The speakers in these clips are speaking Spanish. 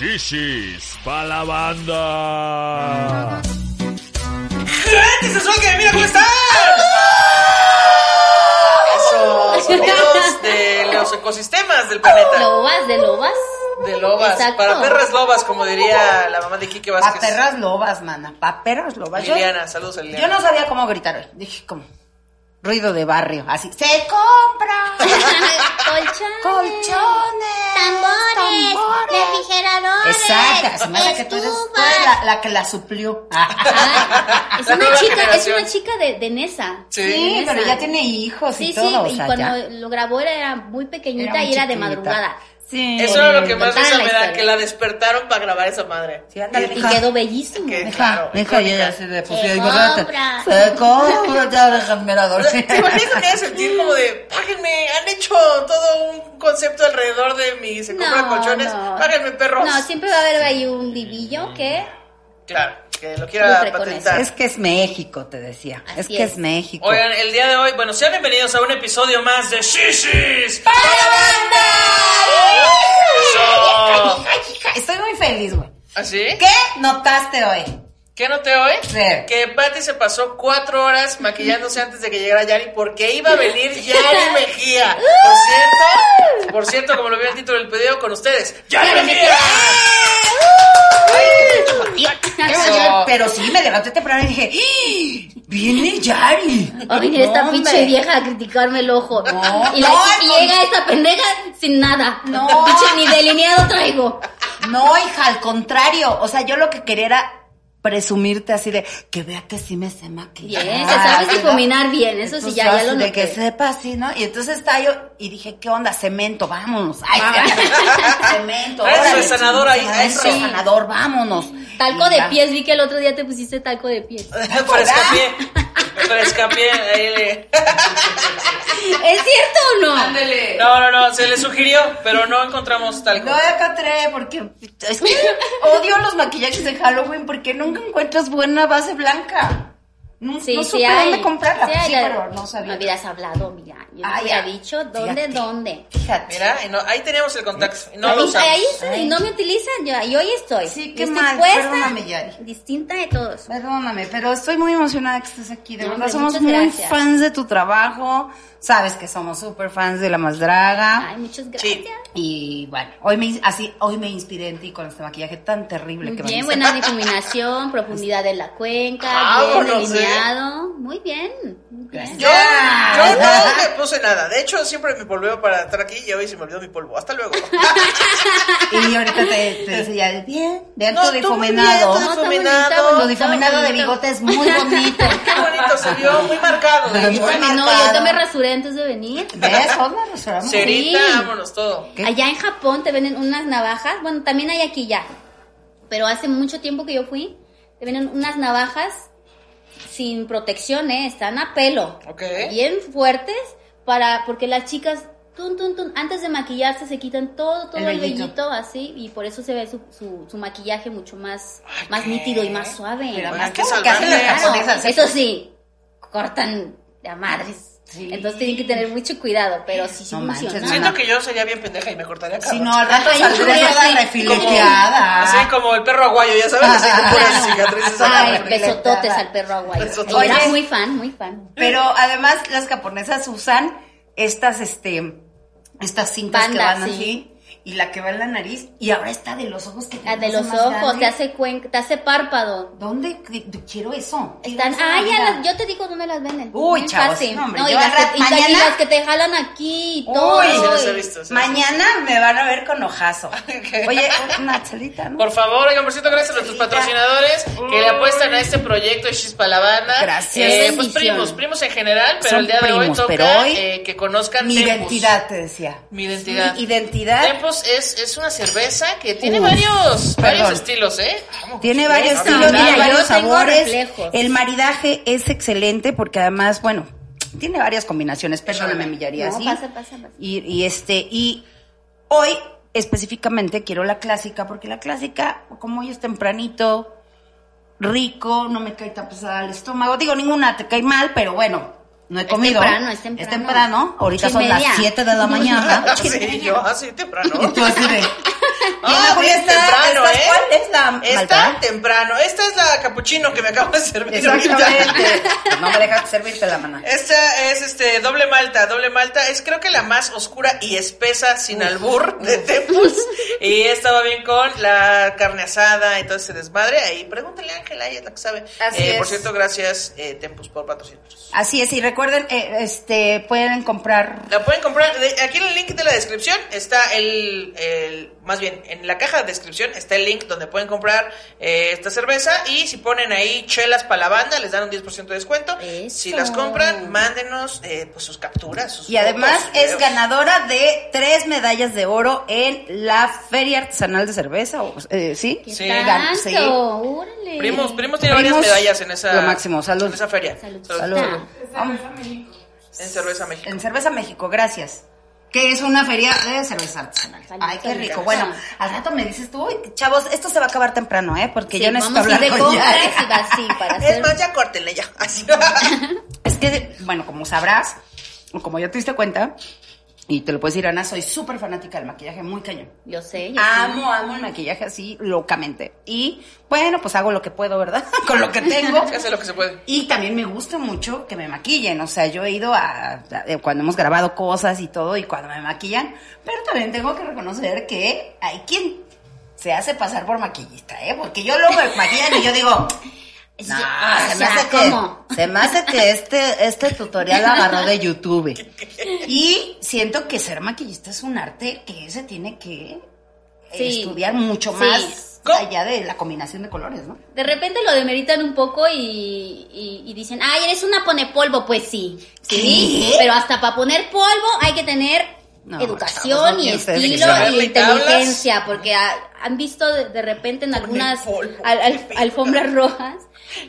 Shishis pa' la banda. ¡Gente que mira cómo están! Esos sonidos de los ecosistemas del planeta. Lobas, de lobas. De lobas. Exacto. Para perras lobas, como diría la mamá de Quique Vázquez. perras lobas, mana. Pa' perras lobas. Yo- Liliana, saludos a Yo, Liliana. no sabía cómo gritar hoy. Dije, como ruido de barrio. Así. ¡Se compra! Colchones. ¡Colchones! Tambores. Refrigeradores. Exacto. Se me hace que tú eres, tú eres la, la que la suplió. Ah, es La una chica, es una chica de, de Nesa. Sí. Sí, Nesa. pero ya tiene hijos y Sí, todo. sí, o y sea, cuando ya. lo grabó era muy pequeñita Era muy y era de madrugada. Sí. Eso era lo que más risa la me da, que la despertaron para grabar esa madre. Sí, ándale, Y mija. quedó bellísimo. Que- Deja, claro, deja, icónica. ya se le Se pusieron. compra. Se compra, ya déjame la dormir. ¿Te imaginas que sentir como de, páguenme, han hecho todo un concepto alrededor de mi se compran colchones, no. páguenme perros. No, siempre va a haber ahí un divillo que Claro, que lo quiera patentar. Es que es México, te decía. Así es que es. es México. Oigan, el día de hoy, bueno, sean bienvenidos a un episodio más de Shishis ¡Para Eso. Estoy muy feliz, güey. ¿Así? ¿Qué notaste hoy? ¿Qué noté hoy? Sí. Que Patty se pasó cuatro horas maquillándose antes de que llegara Yari porque iba a venir Yari Mejía. Por cierto, por cierto, como lo vio en el título del video con ustedes, Yari Mejía. Eso. Pero sí, me levanté temprano y dije, ¡Ah! ¡viene Yari! va a venir esta pinche vieja a criticarme el ojo. No, y, la- no, llega esta pendeja sin nada. No. Pinche ni delineado traigo. No, hija, al contrario. O sea, yo lo que quería era presumirte así de que vea que sí me sé maquillar. Bien, te sabes ¿no? difuminar bien, eso sí, ya, yo ya lo De que sepa así, ¿no? Y entonces está yo y dije, ¿qué onda? Cemento, vámonos. Ay, cemento. Ah, es órale, resanador ahí. Es resanador, vámonos. Talco Y de ya. pies, vi que el otro día te pusiste talco de pies. Frescapié. Frescapié. Ahí le... ¿Es cierto o no? No, no, no, se le sugirió, pero no encontramos tal No encontré porque es que odio los maquillajes de Halloween porque nunca encuentras buena base blanca. No, Sí, no sí supe hay. dónde comprarla. Sí, pero no sabía. Me hubieras hablado, mira. Yo Ah, te hubiera dicho dónde, Fíjate. dónde. Fíjate. Mira, no- ahí teníamos el contacto. y No lo ahí, usamos. ahí sí, no me utilizan ya, y hoy estoy. Sí, Yo qué estoy mal, perdóname, Yari. distinta de todos. Perdóname, pero estoy muy emocionada que estés aquí. De No, verdad, somos muy gracias. fans de tu trabajo. Sabes que somos súper fans de La Más Draga. Ay, muchas gracias. Sí. Y bueno, hoy me, así, hoy me inspiré en ti con este maquillaje tan terrible Muy que me bien, buena difuminación, profundidad de la cuenca, Vámonos, bien. Muy bien, muy bien. Yo, Ya. yo no me puse nada. De hecho, siempre me polveo para estar aquí y hoy se me olvidó mi polvo. Hasta luego. Y ahorita te, te decía, bien, vean No, tu difuminado. bien, No, está difuminado. bonita, Tu difuminado de bigote es muy bonito. Qué bonito se vio, muy marcado. de hecho, Muy ¿eh? No, yo ahorita me rasuré antes de venir. ¿Ves? Hoy nos restauramos. Cerita, Sí. vámonos todo. ¿Qué? Allá en Japón te venden unas navajas, bueno, también hay aquí ya, pero hace mucho tiempo que yo fui, te venden unas navajas sin protección, ¿eh? están a pelo, Ok. bien fuertes, para porque las chicas, tun, tun, tun, antes de maquillarse se quitan todo, todo El el, vellito. así, y por eso se ve su, su, su maquillaje mucho más, Ay, más ¿qué? nítido y más suave. Pero más como que hacen las japonesas. eso sí, cortan de a madres. Sí. Entonces tienen que tener mucho cuidado, pero sí, sí No manches, funciona. no, Siento que yo sería bien pendeja y me cortaría acá. Si no, al rato sí. refileteada. Así como el perro aguayo, ya sabes, así con puras cicatrices. Ay, besototes al perro aguayo. Besototes. Era Oye. muy fan, muy fan. Pero además las japonesas usan estas, este, estas cintas que van sí. así. Y la que va en la nariz y ahora está de los ojos que te La de los ojos, grande. te hace cuenca, te hace párpado. ¿Dónde? Qu- Quiero eso. Quiero Están, ah, ya las- yo te digo dónde las venden. Uy, chavos, fácil. no, hombre, No, y, las que, y ta- y mañana- las que te jalan aquí y todo. Uy, Sí, las he visto. sí. Mañana me van a ver con ojazo. Oye, una chelita, ¿no? Por favor, oigan, por cierto, gracias a nuestros patrocinadores que le apuestan a este proyecto de Chispa la Banda. Gracias. Eh, pues primos, primos en general, pero Son el día de hoy toca hoy eh, que conozcan Mi Tempus. identidad, te decía. Mi identidad. Mi identidad. Es, es una cerveza que tiene varios, varios estilos, ¿eh? Tiene varios estilos, tiene varios sabores. El maridaje es excelente porque además, bueno, tiene varias combinaciones. Perdóname, mi Yari, No, así. pasa, pasa, pasa. Y, y este, y hoy específicamente quiero la clásica porque la clásica, como hoy es tempranito, rico, no me cae tan pesada al estómago. Digo, ninguna te cae mal, pero bueno, no he comido. temprano, es temprano. temprano. Ahorita son las media. 7 de la mañana. Sí, yo así temprano. Y tú así de. Ah, Julia, bien ¿esta- temprano, esta ¿eh? ¿Cuál es la Está malta? temprano. Esta es la capuchino que me acabo de servir. Exactamente. no me dejas servirte la mano. Esta es este doble malta, doble malta es creo que la más oscura y espesa sin albur de Tempus y esta va bien con la carne asada y todo ese desmadre. Ahí pregúntale a Ángela, ella es la que sabe. Así Eh, Por es. cierto, gracias eh, Tempus por patrocinarnos. Así es, y recuerden, eh, este, pueden comprar. La pueden comprar, aquí en el link de la descripción está el, el- más bien, en la caja de descripción está el link donde pueden comprar eh, esta cerveza y si ponen ahí chelas para la banda les dan un 10% de descuento. Eso. Si las compran, mándenos eh, pues sus capturas. sus Y además es ganadora de tres medallas de oro en la Feria Artesanal de Cerveza, o, eh, ¿sí? ¿Qué Sí. Gan- sí. Órale. Primos, primos tiene Primos, varias medallas en esa, lo máximo, salud. en esa feria. Salud. En Cerveza México. En Cerveza México, gracias. Que es una feria de cerveza artesanal. Salud, Ay, qué rico. Bueno, al rato me dices tú, "Uy, chavos, esto se va a acabar temprano, ¿eh? Porque Sí, yo necesito vamos a ir hablar de con y va así para Es más, ya córtenle ya. Así. Es que, bueno, como sabrás, o como ya te diste cuenta, y te lo puedes decir, Ana, soy súper fanática del maquillaje, muy cañón. Yo sé, yo Amo, amo el maquillaje así locamente. Y bueno, pues hago lo que puedo, ¿verdad? Con lo que tengo. Se hace lo que se puede. Y también me gusta mucho que me maquillen. O sea, yo he ido a, a- eh, cuando hemos grabado cosas y todo y cuando me maquillan. Pero también tengo que reconocer que hay quien se hace pasar por maquillista, ¿eh? Porque yo luego me maquillan y yo digo, se me hace que, se me hace que este, este tutorial agarró de YouTube. Y siento que ser maquillista es un arte que se tiene que eh, Sí. estudiar mucho Sí. más ¿Cómo? allá de la combinación de colores, ¿no? De repente lo demeritan un poco y, y- y dicen, ay, eres una pone polvo. Pues sí, sí, pero hasta para poner polvo hay que tener No, educación chavos, no y estilo y inteligencia, porque ha- han visto de, de repente en algunas al- al- alfombras rojas,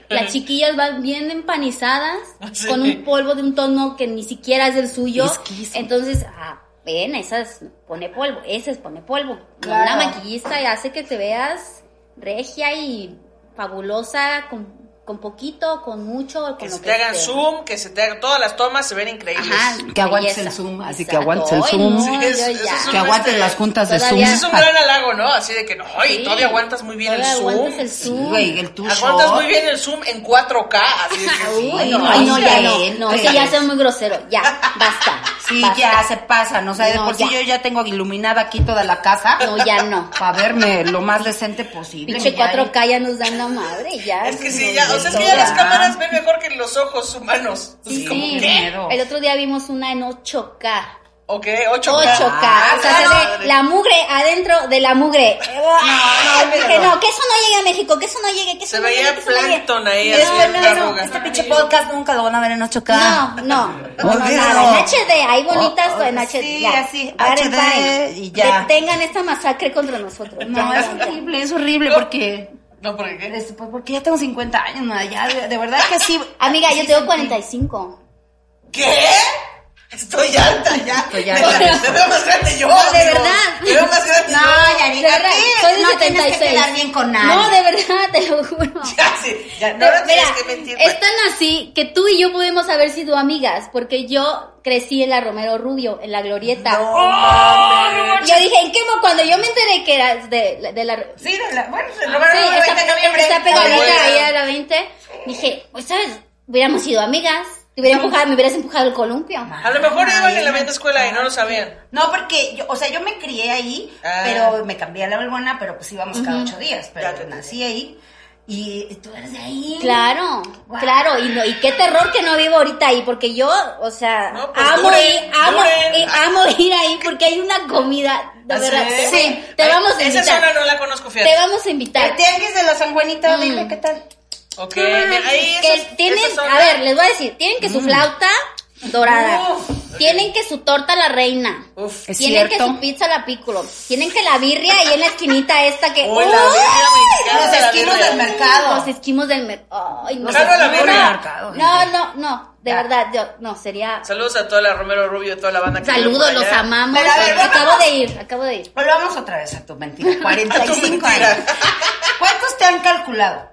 las chiquillas van bien empanizadas Sí. con un polvo de un tono que ni siquiera es del suyo. Entonces, ah, ven, esas pone polvo, esa es pone polvo. Claro. Una maquillista hace que te veas regia y fabulosa con, con poquito, con mucho, con Que lo se te hagan sea. zoom, que se te hagan todas las tomas, se ven increíbles. Ajá, Que aguantes el Zoom, así que aguantes el Zoom. no, Sí, es- es Que aguantes este, las juntas de Zoom. Ese es un gran halago, ¿no? Así de que no, Sí. todavía aguantas muy bien el zoom. aguantas el zoom. Güey, el Aguantas muy bien el zoom en 4K, así de que sí. Uy, no, no, ay, no, ya no, no, ya es muy grosero, ya, basta. Sí, basta. ya se pasan, o sea, de por sí yo ya tengo iluminada aquí toda la casa. No, ya no. Para verme lo más decente posible. Pinche ya. 4K ya nos dan la madre, ya. Es que sí, ya, o sea, es que ya las cámaras ven mejor que los ojos humanos. Sí, como, qué. El otro día vimos una en 8K. Ok, 8K. 8K. Ah, o sea, se claro. ve la mugre adentro de la mugre. No, no, dije, no. no, que eso no llegue a México, que eso no llegue, que eso Se no llegue. veía no llegue. plancton ahí, así no, la no, este pinche podcast nunca lo van a ver en 8K. No, no, no, nada. En HD, hay bonitas Oh, oh, en HD. sí, ya. así, HD y ya. Detengan esta masacre contra nosotros. No, es horrible, es horrible porque... No, ¿por qué? este, pues porque ya tengo 50 años, no, ya, de, de verdad que sí. Amiga, yo tengo sentí- 45. ¿Qué? Estoy alta ya. Estoy Me- alta. Me, veo más grande yo. No, de amigo. verdad. Me veo más grande No, yo. ya De diga verdad, de no tienes que 76. quedar bien con nadie. No, de verdad, te lo juro. Ya, sí. Ya, no, Pero, no tienes mira, que mentir. es tan así que tú y yo pudimos haber sido amigas, porque yo crecí en la Romero Rubio, en la Glorieta. No, mames. Yo dije, ¿en qué Cuando yo me enteré que eras de, de la... Sí, de la, bueno, se Sí, lo van a ver está, en noviembre. está pegadita ahí a la 20. Dije, pues, ¿sabes? Hubiéramos sido amigas. Te hubiera empujado, me hubieras empujado el columpio. A lo mejor Ay, iban en la misma escuela y no lo sabían. No, porque, yo, o sea, yo me crié ahí, Ah. pero me cambié a la Belbuena, pero pues íbamos cada ocho días, pero Ya te nací ahí. Y tú eres de ahí. Claro, Wow. claro, y, no, y qué terror que no vivo ahorita ahí, porque yo, o sea, No, pues amo duren, ir, amo, eh, amo ir ahí porque hay una comida, de ¿Ah, verdad. sí? te- Sí. Te Ay, vamos a Esa invitar. zona no la conozco, Te fíjate. vamos a invitar. El tianguis de la San Juanita, Mm. dime qué tal. Ok, mira, ahí que tienen, a ver, les voy a decir, tienen que su flauta dorada, Uf, tienen que su torta la reina, Uf. Es tienen que su pizza la piccolo, tienen que la birria y en la esquinita esta que... Uy, la birria me encanta, Los birria. del mercado. Los esquimos del mercado. Ay, no. La mercado. No, no, no, de Ya. verdad, yo, no, sería... Saludos a toda la Romero Rubio, toda la banda que Saludos, los allá. amamos. Pero a ver, acabo de ir, acabo de ir. Volvamos otra vez a tu mentira. 45 mentira. años. ¿Cuántos te han calculado?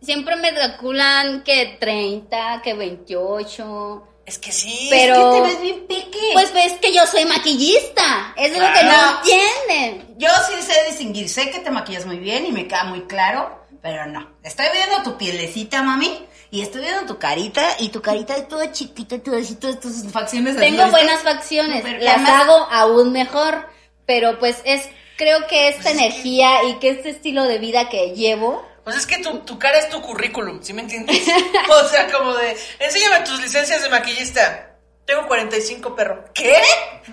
Siempre me calculan que 30, que 28. Es que sí. Pero- Es que te ves bien peque. Pues ves que yo soy maquillista. Eso es lo que no entienden. Yo sí sé distinguir, sé que te maquillas muy bien y me queda muy claro, pero no. Estoy viendo tu pielecita, mami, y estoy viendo tu carita, y tu carita es toda chiquita, todas así, todas tus facciones así, Tengo ¿viste? buenas facciones. Las hago aún mejor. Pero pues es, creo que esta energía y que este estilo de vida que llevo. Pues es que tu, tu cara es tu currículum, ¿sí me entiendes? o sea, como de, enséñame tus licencias de maquillista. Tengo 45, perro. ¿Qué?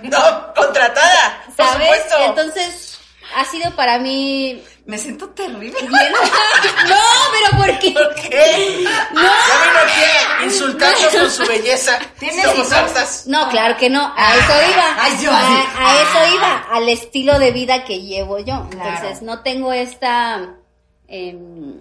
No, contratada. Por ¿Sabes? supuesto. Entonces, ha sido para mí. Me siento terrible. bien- no, pero ¿por qué? ¿Por qué? No. Ya vino insultarnos con su belleza. ¿Tienes Somos hartas. No, claro que no, a eso iba. Ay, yo a, a eso iba, al estilo de vida que llevo yo. Claro. Entonces, no tengo esta... em,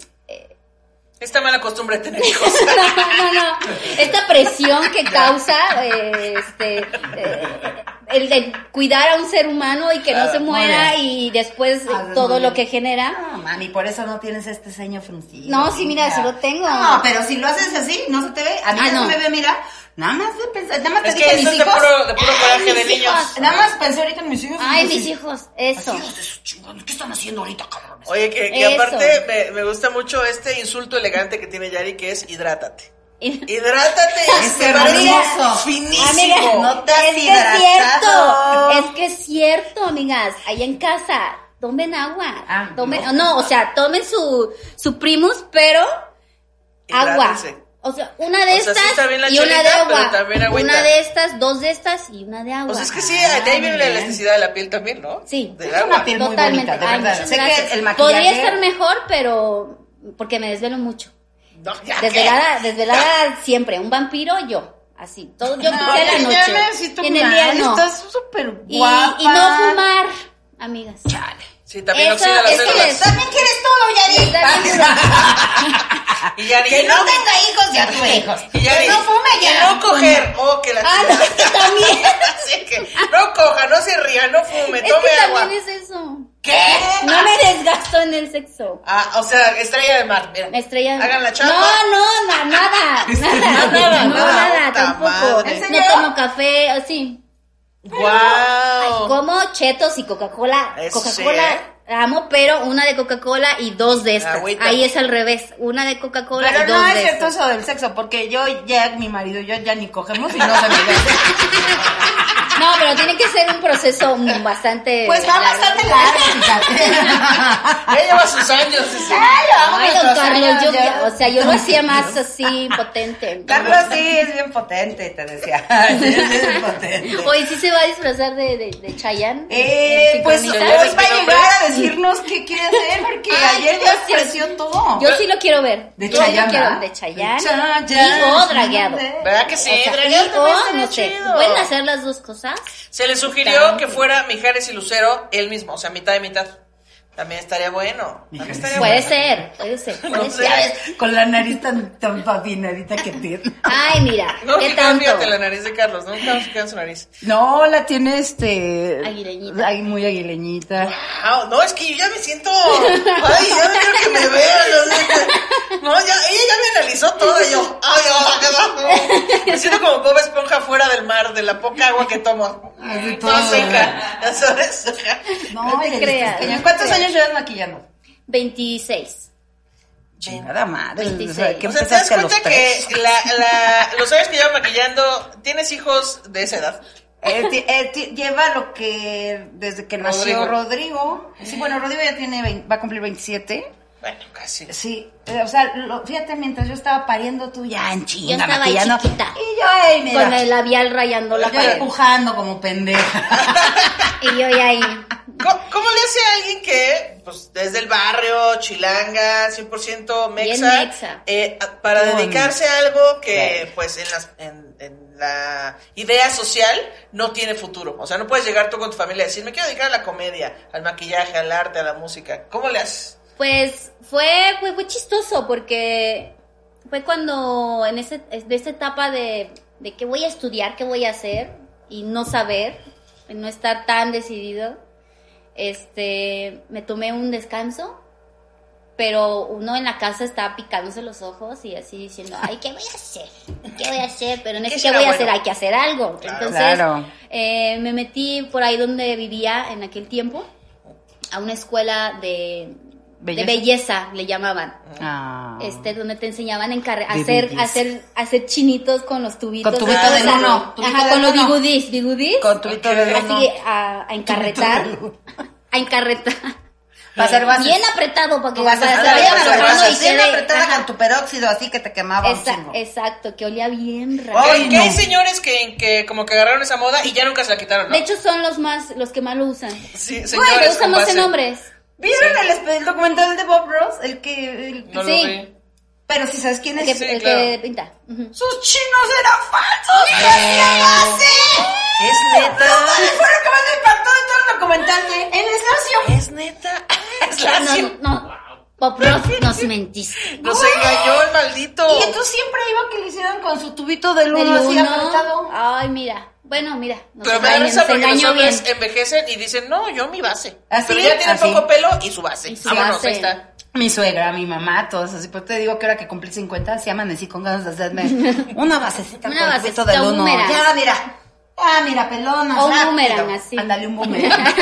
Esta mala costumbre de tener hijos. no, no, no. Esta presión que causa eh, este, eh, el de cuidar a un ser humano y que no Ah, se muy muera y después eh, Ah, todo lo que genera. No, mami, por eso no tienes este ceño fruncido. No, sí, mira, sí lo tengo. No, pero si lo haces así, no se te ve. A mí Ah, no. me ve, mira. Nada más de pensar, nada más te Es dije que mis esto es de hijos. puro, de puro coraje de mis niños. hijos. Nada más pensé ahorita en mis hijos. Ay, mis hijos, eso. Así, hijos de su chingón, ¿qué están haciendo ahorita, cabrones? Oye, que, que aparte me, me gusta mucho este insulto elegante que tiene Yari, que es hidrátate. Y- Hidrátate, Es hermoso. finísimo. Amiga, No te has es que es cierto, es que es cierto, amigas, allá en casa, tomen agua, Ah, tomen, no. no. o sea, tomen su, su primus, pero agua. O sea, una de O sea, sí estas está bien la y una de agua, pero también agüita. una de estas, dos de estas y una de agua. Pues es que sí, de ahí viene la elasticidad de la piel también, ¿no? Sí. Del Es agua. una piel muy Totalmente, bonita, de Ay, verdad. Sé gracias. que el maquillaje... Podría estar mejor, pero porque me desvelo mucho. No, ya, ¿qué? Desvelada, desvelada siempre, un vampiro yo, así, todo yo No, la ya noche. me y en el día no. Estás súper Y, guapa. y no fumar, amigas. Chale. Sí, también Eso oxida las es que células. les- También quieres todo, Yari. Y Yari, Que no tenga hijos, ya tuve hijos. y Yari, Que no fume, ya. no coger. Oh, que la Ah, no, que también. Así que no coja, no se ría, no fume, Es tome que agua. también es eso. ¿Qué? No me desgasto en el sexo. Ah, o sea, estrella de mar, mira. Estrella. Hagan la chamba. No, no, na- nada. Nada, Nada, no, nada. nada, tampoco. No tomo café, así. Wow. Como chetos y Coca-Cola. Coca-Cola ¿eh? Amo, pero una de Coca-Cola y dos de estas. Agüita. Ahí es al revés. Una de Coca-Cola Pero y dos no es de cierto estas. eso del sexo, porque yo ya, mi marido y yo ya ni cogemos y no se me. No, pero tiene que ser un proceso bastante. Pues va bastante largo, fíjate. Ya lleva sus años. dice. Ay, vamos Ay, don Carlos, años yo, ya. o sea, yo lo hacía más así, potente. Carlos sí es bien potente, te decía. Sí, es bien potente. Hoy sí se va a disfrazar de, de, de Chayanne. Eh, ¿En pues sincronitas? va a llegar a decirnos qué quiere hacer, porque Ay, ayer ya sí- ofreció todo. Yo sí lo quiero ver. De Yo de Chayanne. Chayanne. Y o dragueado. ¿Verdad que sí? O sea, Dragueado no sé, chido. ¿pueden hacer las dos cosas? Se le sugirió que fuera Mijares y Lucero él mismo, o sea, mitad y mitad. También estaría bueno. También estaría Puede bueno. ser, puede ser, puede No ser. Con la nariz tan, tan pavinadita que tiene. Ay, mira, No, qué tanto. fíjate la nariz de Carlos, nunca nos queda en su nariz. No, la tiene este. Aguileñita. Ay, muy aguileñita. No, es que yo ya me siento. Ay, ya no quiero que me vean. No, ya, ella ya me analizó todo y yo. Ay, ay, qué bajo. Me siento como Bob Esponja fuera del mar, de la poca agua que tomo. Así Toda todo. seca. Ya sabes. No, No te creas, no ¿Cuántos creas. años llevas maquillando? 26. Chingada madre. 26. o sea, ¿qué O sea, te das cuenta que la, la, los años que llevo maquillando, tienes hijos de esa edad. Eh, ti- eh, ti- lleva lo que desde que nació Rodrigo. Sí, bueno, Rodrigo ya tiene vein- va a cumplir 27. Bueno, casi. Sí, eh, o sea, lo- fíjate, mientras yo estaba pariendo, tú ya en chinga Yo estaba ahí chiquita. Y yo ahí, mira, Con el labial rayando la yo pared. empujando como pendeja. Y yo ya ahí. ¿Cómo, cómo le hace a alguien que, pues, desde el barrio, chilanga, 100% mexa, Bien mexa. eh, para dedicarse a algo que, pues, en, las, en, en la idea social no tiene futuro? O sea, no puedes llegar tú con tu familia y decir, me quiero dedicar a la comedia, al maquillaje, al arte, a la música. ¿Cómo le haces? Pues fue, fue, fue chistoso porque fue cuando en ese, de esta etapa de, de qué voy a estudiar, qué voy a hacer y no saber, no estar tan decidido, este, me tomé un descanso, pero uno en la casa estaba picándose los ojos y así diciendo, ay, ¿qué voy a hacer? ¿Qué voy a hacer? Pero no ¿Qué es que será voy a hacer, hay que hacer algo. Claro. Entonces, Claro. eh, me metí por ahí donde vivía en aquel tiempo, a una escuela de ¿Belleza? de belleza, le llamaban. Ah. Este, donde te enseñaban a, encarre- a hacer, a hacer, a hacer chinitos con los tubitos. Con tubito de uno, Ajá, con los bigudis, bigudis. Con tu hito de Así uno. a, a encarretar. a encarretar. Para hacer bases. Bien apretado para que vas a y Bien apretada con tu peróxido, así que te quemaba un Esa- chingo. exacto, que olía bien raro. Ay, que hay señores que, que como que agarraron esa moda y ya nunca se la quitaron, ¿no? De hecho, son los más, los que más lo usan. sí, Bueno, señores más base. en hombres. ¿Vieron el, espe- el documental de Bob Ross? El que... el- No Sí. lo vi. Pero si sabes quién El es... que, sí, el claro. que pinta. ¡Sus chinos eran falsos! ¡Y hacían base! Es neta. Fue lo que más me impactó de todo el documental de... En Eslacio. Es neta. Es la No, no. Pop Ross, nos mentiste. Nos engañó el maldito. Y entonces siempre iba que le hicieron con su tubito Del uno así apretado. Ay, mira. Bueno, mira. Nos Pero me da risa porque los hombres bien. envejecen y dicen, no, yo mi base. Así, Pero ya tienen así. poco pelo y su base. Y su Vámonos, base. ahí está. Mi suegra, mi mamá, todos así. Pues te digo que ahora que cumplí 50, sí amanecí con ganas de hacerme una basecita Una basecita, pito del un uno. boomerang. Ya, mira. Ah, mira, pelona. O un boomerang, así. Ándale, un boomerang.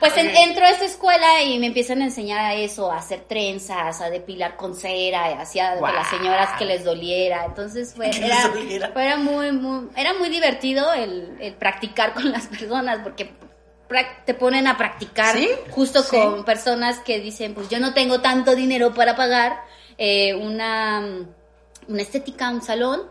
Pues en- entro a esta escuela y me empiezan a enseñar a eso, a hacer trenzas, a depilar con cera, hacía a las señoras que les doliera. Entonces fue, era, doliera. fue- era muy, muy, era muy divertido el, el practicar con las personas porque te ponen a practicar ¿Sí? justo Sí. con personas que dicen, pues yo no tengo tanto dinero para pagar eh, una, una estética, un salón.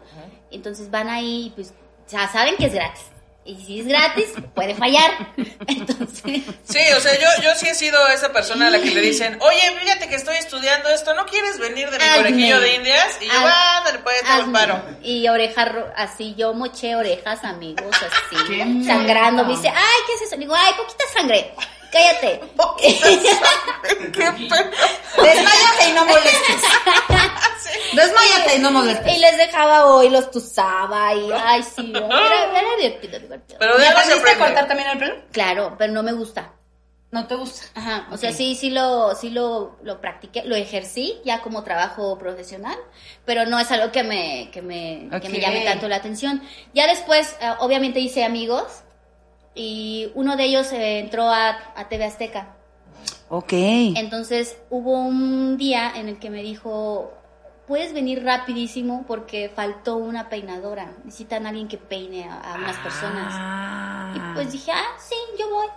Entonces van ahí y pues ya saben que es gratis. Y si es gratis, puede fallar. Entonces, Sí, o sea, yo, yo sí he sido esa persona a la que le dicen, oye, fíjate que estoy estudiando esto, ¿no quieres venir de mi Hazme. conejillo de indias? Y yo, Haz- ándale, pues, te lo paro. Y oreja ro- así, yo moché orejas, amigos, así, sangrando. Me dice, ay, ¿qué es eso? Le digo, ay, poquita sangre. Cállate. ¿Qué pedo? Desmayate y no molestes. Desmayate y no molestes. y les dejaba hoy, los tusaba y, ay, sí, era, era divertido, divertido. Pero de ¿Ya algo se aprendiste a cortar también el pelo? Claro, pero no me gusta. No te gusta. Ajá, o sea, sí, sí lo, sí lo, lo practiqué, lo ejercí ya como trabajo profesional, pero no es algo que me, que me, que me llame tanto la atención. Ya después, eh, obviamente hice amigos y uno de ellos eh, entró a, a TV Azteca. Ok. Entonces hubo un día en el que me dijo, puedes venir rapidísimo porque faltó una peinadora, necesitan a alguien que peine a, a unas personas. Ah. Y pues dije, ah, sí, yo voy.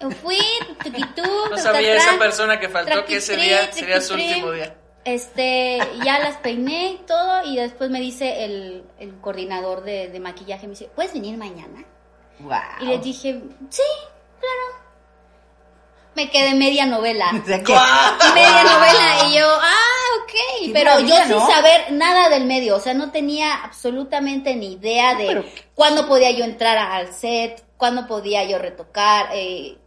Yo Fui, tuquitú, No sabía esa persona que faltó que ese día sería su último día. Este, ya las peiné y todo, y después me dice el, el coordinador de, de maquillaje, me dice, ¿puedes venir mañana? Wow. Y le dije, sí, claro. Me quedé media novela. O sea media novela y yo, ah, ok, pero yo sin ¿no? saber nada del medio, o sea, no tenía absolutamente ni idea de Pero- cuándo podía yo entrar al set, cuándo podía yo retocar, eh,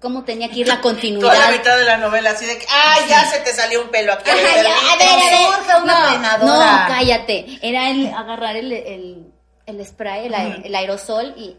cómo tenía que ir la Toda la continuidad. mitad de la novela, así de que, ay, ya se te salió un pelo aquí. Ajá, ya, a ver, a ver. Una no, no, cállate. Era el agarrar el, el, el spray, el, aer- el aerosol y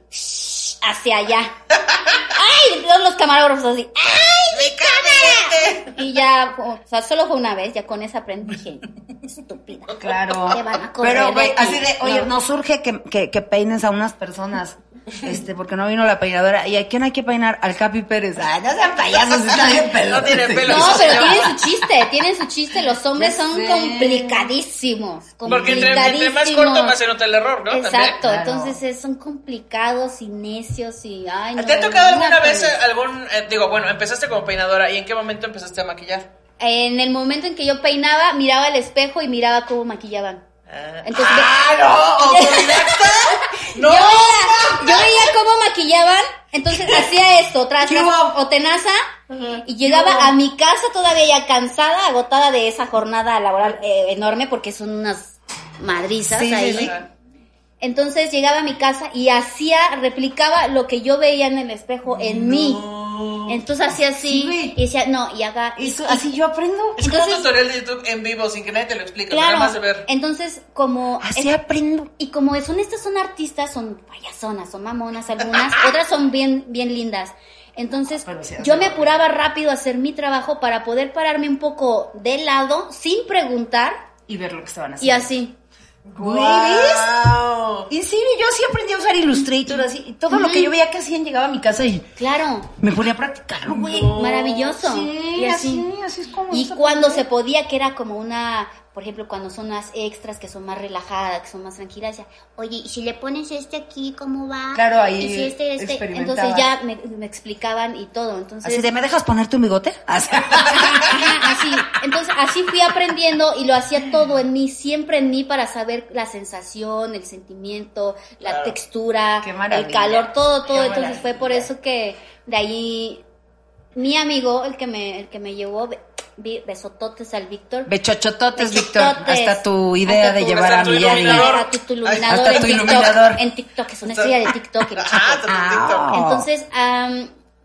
hacia allá. ¡Ay! Todos los camarógrafos así. ¡Ay! ¡Me cabe Y ya, o sea, solo fue una vez, ya con esa aprendí, dije, estúpida. Claro. Te van a correr Pero, güey, así de, oye, No. no surge que, que, que peines a unas personas este, porque no vino la peinadora. ¿Y a quién hay que peinar? Al Capi Pérez. Ay, no sean payasos, está bien pelote. No tiene pelo. No, pero tienen su chiste, tienen su chiste. Los hombres son sé. complicadísimos. Porque entre, entre más complicadísimos. corto, más se nota el error, ¿no? Exacto. Claro. entonces eh, son complicados y necios y ay, no, ¿Te ha tocado una alguna vez cosa. algún, eh, digo, bueno, empezaste como peinadora y en qué momento empezaste a maquillar? En el momento en que yo peinaba, miraba al espejo y miraba cómo maquillaban. Ah, Entonces, ¡Ah, no! ¿Autodidacta? ¡No! Yo veía, yo veía cómo maquillaban, entonces hacía esto, tras o tenaza, y llegaba a mi casa todavía ya cansada, agotada de esa jornada laboral eh, enorme, porque son unas madrizas Sí, sí, ahí. sí. Entonces llegaba a mi casa y hacía, replicaba lo que yo veía en el espejo en mí. Entonces hacía así Sí, y decía, no, y haga... y- Eso, y- así yo aprendo. Es como Entonces- un tutorial de YouTube en vivo, sin que nadie te lo explique, Claro, nada más de ver. entonces como... Así es- aprendo. y como son estas son artistas, son payasonas, son mamonas algunas, otras son bien, bien lindas. Entonces, yo me apuraba rápido a hacer mi trabajo para poder pararme un poco de lado, sin preguntar, Y ver lo que estaban y haciendo. así. Guau. En serio, yo sí aprendí a usar Illustrator así. Y todo lo que yo veía que hacían llegaba a mi casa y Claro, me ponía a practicarlo, güey. maravilloso. Sí, y así. así, así es como Y cuando se podía, que era como una, por ejemplo, cuando son las extras que son más relajadas, que son más tranquilas, decía, oye, y si le pones este aquí, ¿cómo va? Claro, ahí Y si este, este. Entonces ya me, me explicaban y todo. Entonces, Así de, ¿me dejas poner tu bigote? Así. Así. Entonces, así fui aprendiendo y lo hacía todo en mí, siempre en mí para saber la sensación, el sentimiento, la Claro. textura, el calor, todo, todo. Entonces fue por eso que de ahí mi amigo, el que me, el que me llevó, besototes al Víctor. Bechochototes, Víctor. Hasta tu idea Hasta de tu- llevar a iluminador. Hasta tu, iluminador Hasta en tu TikTok. iluminador. En TikTok, es una estrella de TikTok. el Ah, TikTok. Ah. Entonces,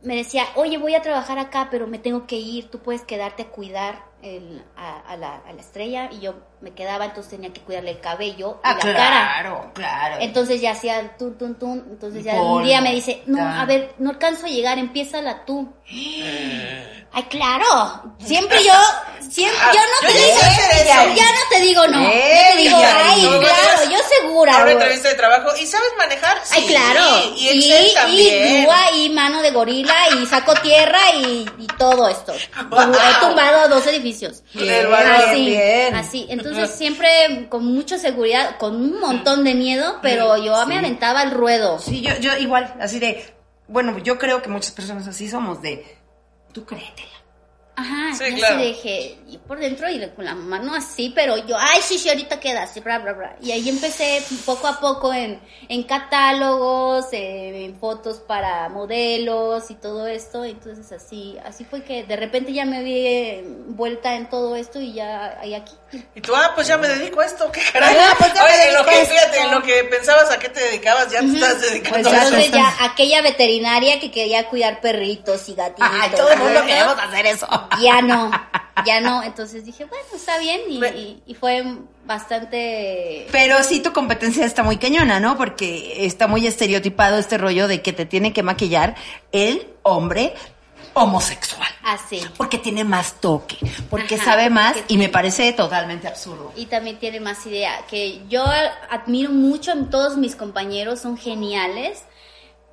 me decía, oye, voy a trabajar acá, pero me tengo que ir, tú puedes quedarte a cuidar el- a, a la, a la estrella. Y yo me quedaba, entonces tenía que cuidarle el cabello y Ah, la cara. claro, claro. Entonces ya hacía tun, tun, tun. Entonces ya un día me dice, no, a ver, no alcanzo a llegar, empiézala tú. Ay, claro. Siempre yo, siempre, yo no yo te digo, ya, eso. ya no te digo no. Eh, yo te digo, Villarreal. ay, claro, yo segura. A una güey. entrevista de trabajo. ¿Y sabes manejar? Ay, claro. Y Excel y, también. grúa y mano de gorila y saco tierra y, y todo esto. He tumbado dos edificios. Bien, así, bien. así. Entonces siempre con mucha seguridad, con un montón de miedo, pero yo me aventaba al ruedo. Sí, yo, yo igual, así de, bueno, yo creo que muchas personas así somos de, tú créetela. Ajá, Sí, y claro. dejé y por dentro y con la mano así, pero yo, ay, sí, sí, ahorita queda así, bla, bla, bla. Y ahí empecé poco a poco en, en catálogos, eh, en fotos para modelos y todo esto. Entonces así, así fue que de repente ya me vi eh, vuelta en todo esto y ya hay aquí. Y tú, ah, pues ya me dedico a esto, qué caray. Ah, pues Oye, en lo que, fíjate, en lo que pensabas a qué te dedicabas, ya te estás dedicando Pues a eso. Entonces ya aquella veterinaria que quería cuidar perritos y gatitos. Ay, todo el mundo queremos hacer eso. Ya no, ya no. Entonces dije, bueno, está bien y, Ve- y- y fue bastante... Pero sí tu competencia está muy cañona, ¿no? Porque está muy estereotipado este rollo de que te tiene que maquillar el hombre homosexual. Así. Porque tiene más toque, porque Ajá, sabe más porque y me parece totalmente absurdo. Y también tiene más idea. Que yo admiro mucho a todos mis compañeros, son geniales.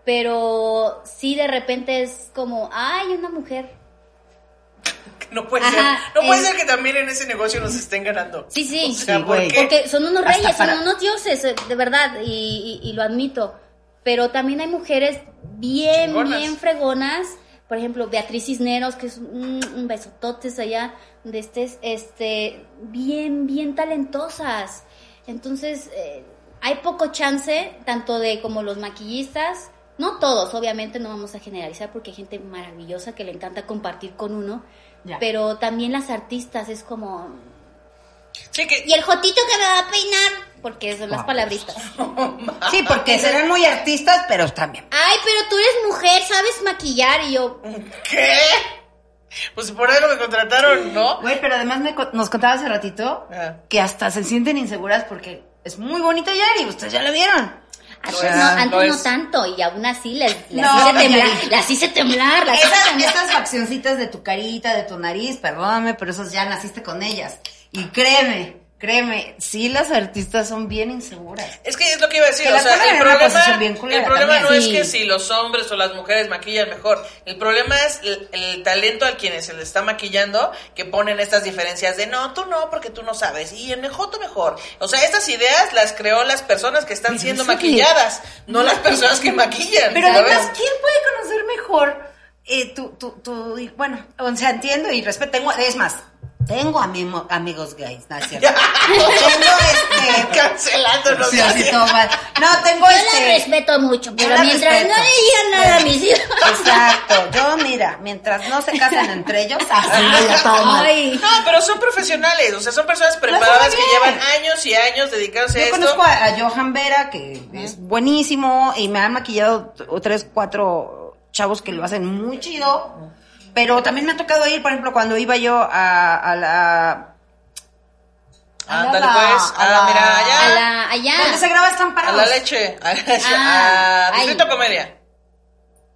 Pero sí de repente es como, ay, una mujer. No puede Ajá, ser. No puede es- ser que también en ese negocio nos estén ganando. Sí, sí. O sea, Sí, ¿por güey. qué? Porque son unos reyes, para- son unos dioses, eh, de verdad, y, y- y lo admito. Pero también hay mujeres bien, Chingonas. bien fregonas. Por ejemplo, Beatriz Cisneros, que es un, un besototes allá, donde estés, este, bien, bien talentosas. Entonces, eh, hay poco chance, tanto de como los maquillistas, no todos, obviamente no vamos a generalizar porque hay gente maravillosa que le encanta compartir con uno, Ya. pero también las artistas es como, Sí, que y el jotito que me va a peinar, porque son las palabritas. Sí, porque serán muy artistas, pero también. Ay, pero tú eres mujer, sabes maquillar y yo. ¿Qué? Pues por algo me contrataron, ¿no? Güey, pero además me nos contaba hace ratito Ah. que hasta se sienten inseguras porque es muy bonita Yari, ustedes ya la vieron. No, antes no es. tanto, y aún así las, las No, hice temblar, las hice temblar, las hice temblar. esas faccioncitas de tu carita, de tu nariz, perdóname, pero esas ya naciste con ellas. Y créeme, Créeme, sí las artistas son bien inseguras. Es que es lo que iba a decir, Que o la sea, el problema, el problema no es que si los hombres o las mujeres maquillan mejor, el problema es el, el talento al quienes se le está maquillando que ponen estas diferencias de no, tú no, porque tú no sabes, y el mejor tú mejor. O sea, estas ideas las creó las personas que están Pero siendo que- maquilladas, no las personas que maquillan. Pero ¿sabes? además, ¿quién puede conocer mejor eh, tu, tu, tu, y bueno, o sea, entiendo y respeto, tengo, es más, tengo amimo- amigos gays, ¿no es cierto? tengo este... Cancelándonos. Sí, así todo mal. No, tengo Yo la este... respeto mucho, pero la mientras respeto. no digan nada a mis hijos. Exacto, yo mira, mientras no se casen entre ellos, así yo No, pero son profesionales, o sea, son personas preparadas que llevan años y años dedicándose a Yo esto. conozco a, a Johan Vera, que es buenísimo, y me han maquillado tres, cuatro chavos que lo hacen muy chido. Pero también me ha tocado ir, por ejemplo, cuando iba yo a, a la... Ándale, a la- pues. a Ah, la- mira, a allá. la, allá, ¿Dónde se graba Están A Parados? la leche. A, la leche, Ah, a Distrito ay. Comedia.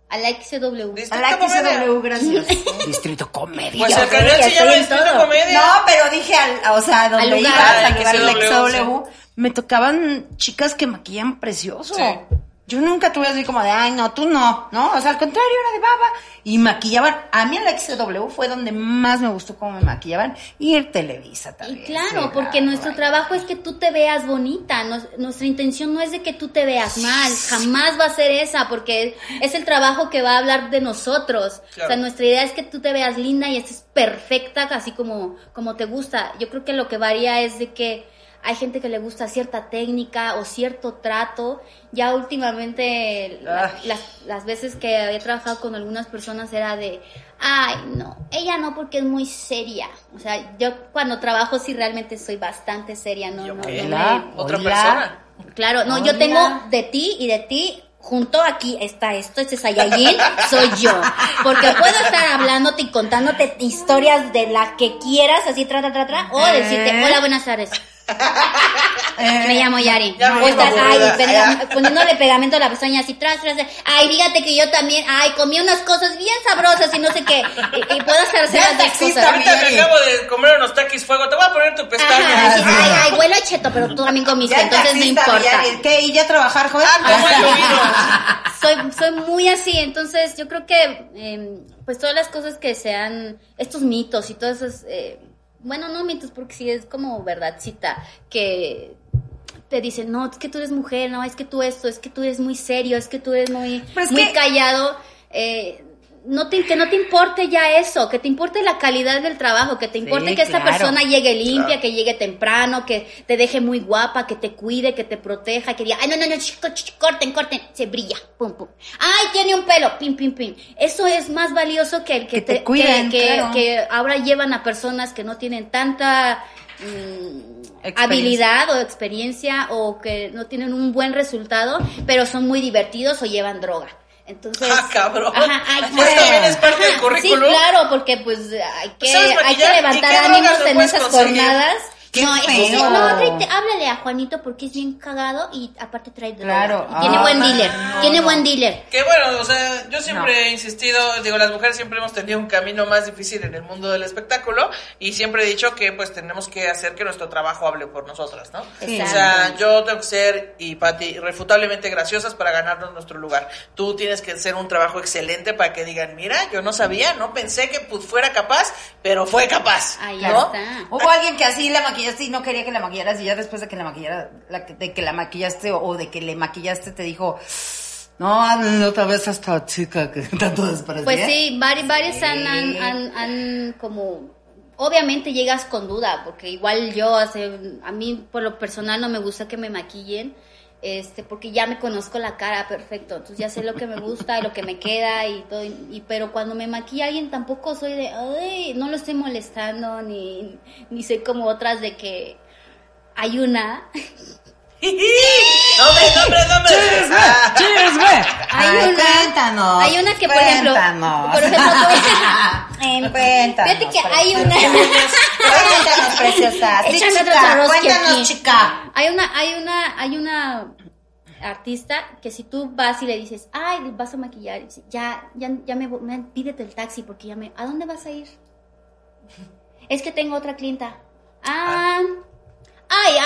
a la XW. A Distrito la Comedia. XW, gracias. Distrito Comedia. Pues el canal se llama Distrito todo. Comedia. No, pero dije, al, o sea, donde Al lugar. Ah, lugar del XW, XW, me tocaban chicas que maquillan precioso. Sí. Yo nunca tuve así como de, ay, no, tú no, ¿no? O sea, al contrario, era de baba. Y maquillaban. A mí en la XW fue donde más me gustó cómo me maquillaban. Y el Televisa Y también. claro, sí, porque la- nuestro trabajo es que tú te veas bonita. Nos- nuestra intención no es de que tú te veas mal, jamás va a ser esa, porque es el trabajo que va a hablar de nosotros. Claro. O sea, nuestra idea es que tú te veas linda y estés perfecta, así como, como te gusta. Yo creo que lo que varía es de que hay gente que le gusta cierta técnica o cierto trato. Ya últimamente, las, las veces que había trabajado con algunas personas era de, ay, no, ella no porque es muy seria. O sea, yo cuando trabajo sí realmente soy bastante seria, no, no, no me- Hola, Otra hola. persona. Claro, no, Hola. yo tengo de ti y de ti junto aquí está esto, este Saiyajin, soy yo. Porque puedo estar hablándote y contándote historias de la que quieras, así tra, tra, tra, tra, o decirte, hola, buenas tardes. Eh, Me llamo Yari. ya me estás, ay, pega- poniéndole pegamento a la pestaña así, tras, tras. Ay, fíjate que yo también, ay, comí unas cosas bien sabrosas y no sé qué. Y, y puedo hacer Ya las dos cosas. Ahorita me Yari. acabo de comer unos taquis fuego. Te voy a poner tu Ajá, pestaña. así, ay, ay, huelo a cheto, pero tú también comiste, Ya entonces no importa. Villar, ¿Qué? ¿Y ya trabajar, joven? Ah, soy, soy muy así, entonces yo creo que eh, pues todas las cosas que sean estos mitos y todas esas, eh, bueno, no mitos porque sí es como verdadcita, que te dicen, no, es que tú eres mujer, no, es que tú esto, es que tú eres muy serio, es que tú eres muy, muy que- callado, eh, no te, que no te importe ya eso, que te importe la calidad del trabajo, que te importe Sí, que esta claro. persona llegue limpia, Claro. que llegue temprano, que te deje muy guapa, que te cuide, que te proteja, que diga, ay, no, no, no, ch- ch- corten, corten, se brilla, pum, pum. Ay, tiene un pelo, pim, pim, pim. Eso es más valioso que el que, Que te cuiden, que, que- claro. que ahora llevan a personas que no tienen tanta mm, habilidad o experiencia o que no tienen un buen resultado, pero son muy divertidos o llevan droga. Entonces, Ah, cabrón. Ajá, ay, Pues también es parte del Ajá, currículum. Sí, claro, porque pues hay que, ¿Sabes hay que levantar ánimos en esas jornadas. Qué no, feo. no, tráete- háblale a Juanito porque es bien cagado y aparte trae droga. Claro. Y tiene Ah, buen no, dealer, no, tiene no. buen dealer. Que bueno, o sea, yo siempre he insistido, digo, las mujeres siempre hemos tenido un camino más difícil en el mundo del espectáculo y siempre he dicho que pues tenemos que hacer que nuestro trabajo hable por nosotras, ¿no? Sí. O sea, yo tengo que ser, y Pati, irrefutablemente graciosas para ganarnos nuestro lugar. Tú tienes que hacer un trabajo excelente para que digan, mira, yo no sabía, no pensé que pues, fuera capaz, pero fue capaz, Ahí ¿no? está. Hubo alguien que así la maquillaste y no quería que la maquillaras y ya después de que la maquillara, la de que la maquillaste o, o de que le maquillaste te dijo, no, otra vez a esta chica que tanto desparecía. Pues sí, vari- varios han, han, han- han como... Obviamente llegas con duda, porque igual yo, hace, a mí por lo personal no me gusta que me maquillen, este, porque ya me conozco la cara perfecto, entonces ya sé lo que me gusta y lo que me queda y todo, y, pero cuando me maquilla alguien tampoco soy de, ay, no lo estoy molestando, ni, ni soy como otras de que hay una, ¡Nombre, nombre, nombre! Ah, ¡Chisme! Hay Ay, una, cuéntanos. hay una que, por ejemplo, cuéntanos. por ejemplo, em, Cuéntanos, fíjate que hay una, Cuéntanos, preciosa. Sí, Échame chica, cuéntanos, aquí. chica. Hay una, hay una, hay una artista que si tú vas y le dices, ay, vas a maquillar, y dice, ya, ya, ya me, voy- me- pídete el taxi porque ya me, ¿a dónde vas a ir? Es que tengo otra clienta. Ah,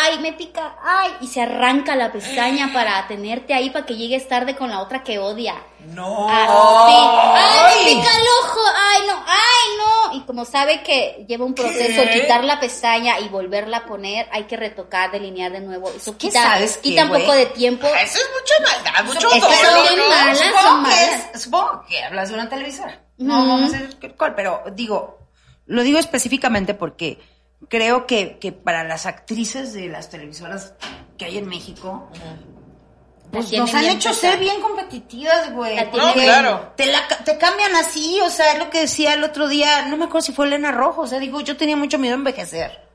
ay, me pica, ay, y se arranca la pestaña para tenerte ahí para que llegues tarde con la otra que odia. No. Así. Ay, me pica el ojo, ay, no, ay, no. Y como sabe que lleva un proceso, ¿Qué? quitar la pestaña y volverla a poner, hay que retocar, delinear de nuevo. Eso ¿Qué quita, sabes qué, quita un poco de tiempo. Eso es mucha maldad, mucho Es que dolor, son bien ¿no? malas. Supongo son que malas. es- supongo que hablas de una televisora. No, vamos a decir cuál, pero digo, lo digo específicamente porque creo que, que para las actrices de las televisoras que hay en México, pues nos han hecho pesada. ser bien competitivas, güey. No, claro. Te, la, te cambian así, o sea, es lo que decía el otro día, no me acuerdo si fue Elena Rojo, o sea, digo, yo tenía mucho miedo a envejecer.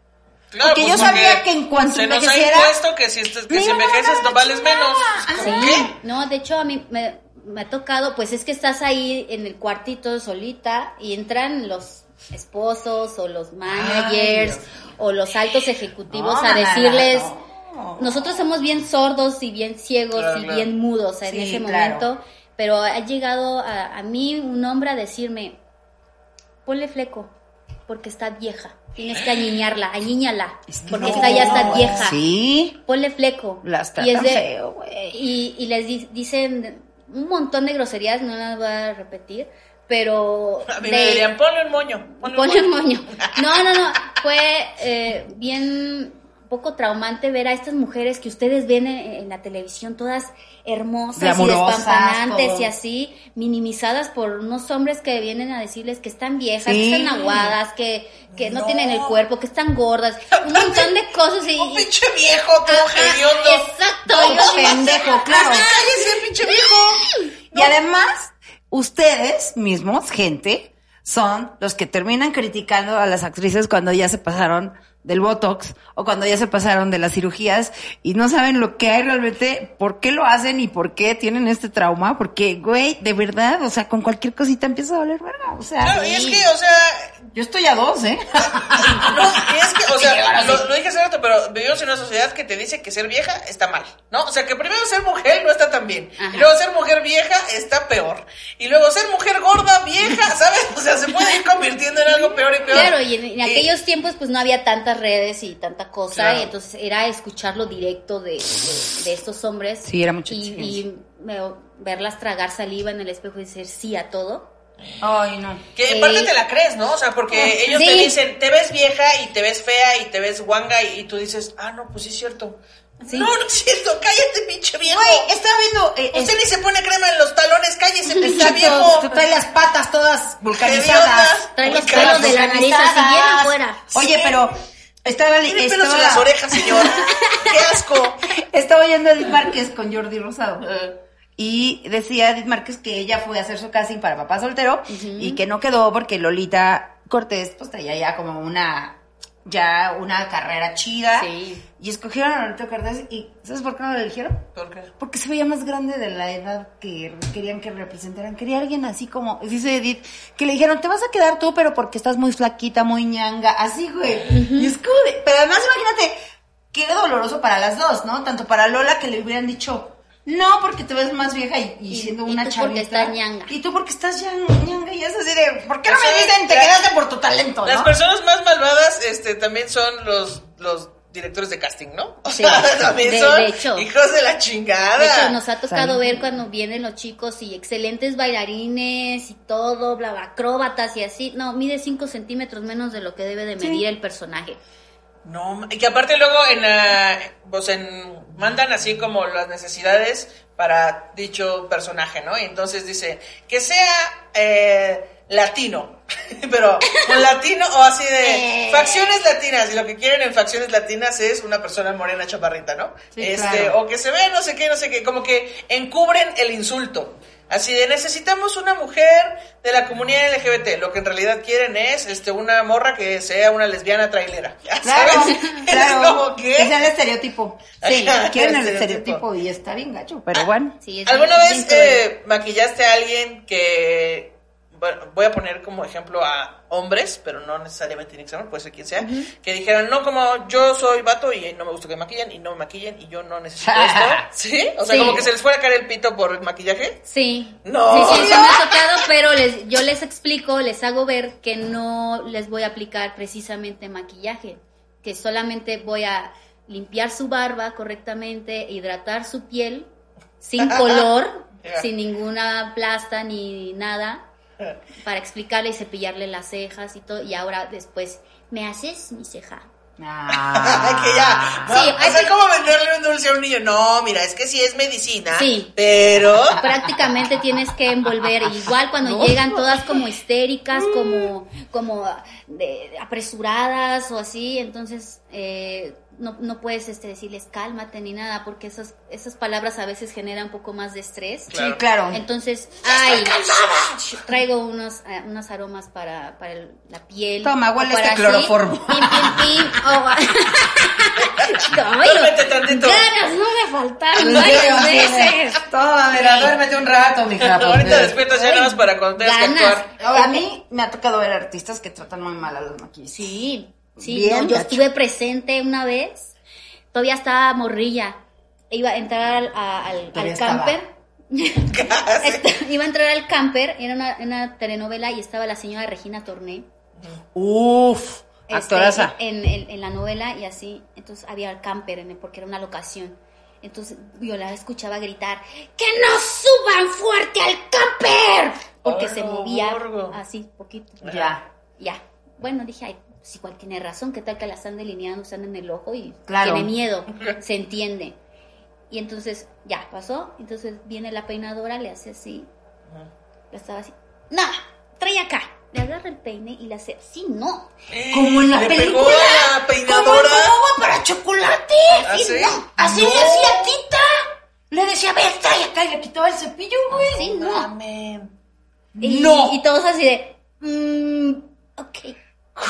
Claro, Porque yo sabía que en cuanto se nos ha impuesto que si, estás- que si envejeces no vales chingada. menos. Ah, ¿Cómo Sí, qué? no, de hecho a mí me, me ha tocado, pues es que estás ahí en el cuartito solita y entran los esposos o los managers o los altos ejecutivos No, a no, decirles, no. nosotros somos bien sordos y bien ciegos Claro, y claro. bien mudos en Sí, ese claro. momento, pero ha llegado a, a mí un hombre a decirme, ponle fleco, porque está vieja, tienes que añiñarla, añíñala, porque No, esta ya está vieja Sí. ponle fleco. Las y, es de- feo, y, y les di- dicen un montón de groserías, no las voy a repetir, pero... A mí de- me dirían, ponle un moño. Ponle, ponle un moño. moño. No, no, no, fue eh, bien poco traumante ver a estas mujeres que ustedes ven en, en la televisión todas hermosas y despampanantes y así minimizadas por unos hombres que vienen a decirles que están viejas, Sí. que están aguadas, que, que no. No. tienen el cuerpo, que están gordas, un montón de cosas y, Un pinche viejo, todo exacto, no, pendejo, claro. Cállese, pinche viejo. Y además, ustedes mismos, gente, son los que terminan criticando a las actrices cuando ya se pasaron del Botox o cuando ya se pasaron de las cirugías y no saben lo que hay realmente, por qué lo hacen y por qué tienen este trauma, porque, güey, de verdad, o sea, con cualquier cosita empieza a doler verga, o sea, Claro, y es que, o sea, yo estoy a dos, ¿eh? No, es que, o sea, lo, dije hace rato, pero vivimos en una sociedad que te dice que ser vieja está mal, ¿no? O sea, que primero ser mujer no está tan bien. Ajá. Y luego ser mujer vieja está peor. Y luego ser mujer gorda, vieja, ¿sabes? O sea, se puede ir convirtiendo en algo peor y peor. Claro, y en, en Y- aquellos tiempos pues no había tantas redes y tanta cosa, Claro. y entonces era escucharlo directo de, de- de estos hombres. Sí, era mucha y, y me- verlas tragar saliva en el espejo y decir sí a todo. Ay, no. Que en parte te la crees, ¿no? O sea, porque ellos sí. te dicen, te ves vieja y te ves fea y te ves guanga y, y tú dices, ah, no, pues sí es cierto. Sí. No, no es cierto, cállate, pinche viejo. Güey, estaba viendo... eh, Usted es- ni se pone crema en los talones, cállese, pinche viejo. tú traes las patas todas vulcanizadas. Trae los pelos de la nariz así bien afuera. Oye, pero estaba... Tiene pelos estaba- en las orejas, señor. Qué asco. Estaba oyendo a Edith Márquez con Jordi Rosado. Y decía Edith Márquez que ella fue a hacer su casting para papá soltero y que no quedó porque Lolita Cortés pues traía ya como una ya una carrera chida Sí. y escogieron a Lolita Cortés y ¿sabes por qué no la eligieron? ¿Por qué? Porque se veía más grande de la edad que querían que representaran. Quería alguien así como, dice Edith, que le dijeron, te vas a quedar tú, pero porque estás muy flaquita, muy ñanga, así, güey. Y es como de- pero además imagínate, qué doloroso para las dos, ¿no? Tanto para Lola que le hubieran dicho, no, porque te ves más vieja y, y Y- siendo y una tú porque chavita. estás ñanga. Y tú porque estás ya ñanga y es así de, ¿por qué no me dicen, te quedaste por tu talento, Las no? personas más malvadas este, también son los, los directores de casting, ¿no? O Sí, sea, también de- son de hecho. hijos de la chingada. De hecho, nos ha tocado Sale. ver cuando vienen los chicos y excelentes bailarines y todo, bla, bla, acróbatas y así. No, mide 5 centímetros menos de lo que debe de medir el personaje. No, y que aparte luego en la, pues en, mandan así como las necesidades para dicho personaje, ¿no? Y entonces dice, que sea eh, latino, pero un latino o así de Eh. facciones latinas, y lo que quieren en facciones latinas es una persona morena chaparrita, ¿no? Sí, este, claro. o que se ve no sé qué, no sé qué, como que encubren el insulto. Así de necesitamos una mujer de la comunidad LGBT. Lo que en realidad quieren es este una morra que sea una lesbiana trailera. ¿Ya Claro, sabes? claro. Es como que. Es el estereotipo. Sí, Quieren el estereotipo y está bien gacho, pero bueno. Sí, es ¿Alguna bien- vez bien cruel. eh, maquillaste a alguien que, bueno, voy a poner como ejemplo a hombres, pero no necesariamente tiene que ser puede ser quien sea, que dijeran, no, como yo soy vato y no me gusta que me maquillen y no me maquillen y yo no necesito esto? ¿Sí? O sea, Sí. como que se les fuera a caer el pito por el maquillaje. Sí. No. Sí, sí, sí me ha tocado, pero les, yo les explico, les hago ver que no les voy a aplicar precisamente maquillaje, que solamente voy a limpiar su barba correctamente, hidratar su piel sin color, sin ninguna plasta ni nada, para explicarle y cepillarle las cejas y todo. Y ahora después, ¿me haces mi ceja? Ah. que ya. ¿no? Sí, o sea, ¿cómo venderle un dulce a un niño? No, mira, es que sí es medicina. Sí. Pero. prácticamente tienes que envolver igual cuando llegan todas como histéricas como como de- apresuradas o así entonces eh, no, no puedes este decirles cálmate ni nada porque esas esas palabras a veces generan un poco más de estrés Sí, claro. entonces ay traigo unos eh, unos aromas para, para el- la piel Toma, huele este cloroformo. pim, pim, pim, o- Ay, Duérmete tantito. ganas no me faltaron varias veces Toma, mira, duérmete un rato, mija. Ahorita porque- despiertas ya nada más para cuando tengas que Ganas. actuar. A mí me ha tocado ver artistas que tratan muy mal a los maquillistas. Sí, sí, Bien no, yo gacho. estuve presente una vez, todavía estaba morrilla, iba a entrar al, a- al- camper, iba a entrar al camper, era una, una telenovela y estaba la señora Regina Torné. Uf, este, actoraza. En, en- en la novela y así, entonces había el camper, en el- porque era una locación. Entonces yo la escuchaba gritar, ¡que no suban fuerte al camper! Porque se movía gordo. así, poquito. Ya. Ya. Bueno, dije, ay, pues igual tiene razón, ¿qué tal que la están delineando, están en el ojo y Claro. tiene miedo? Se entiende. Y entonces, ya, pasó. Entonces viene la peinadora, le hace así. La estaba así. No, trae acá. Le agarra el peine y le hace así, no. Como en la Le pegó película. a la Como peinadora. el agua para chocolate. ¿Ah, Sí, sí? no. Así No. le hacía Tita. Le decía, a ver, trae acá y le quitaba el cepillo, güey. Sí, no. Y, No. y todos así de, mm,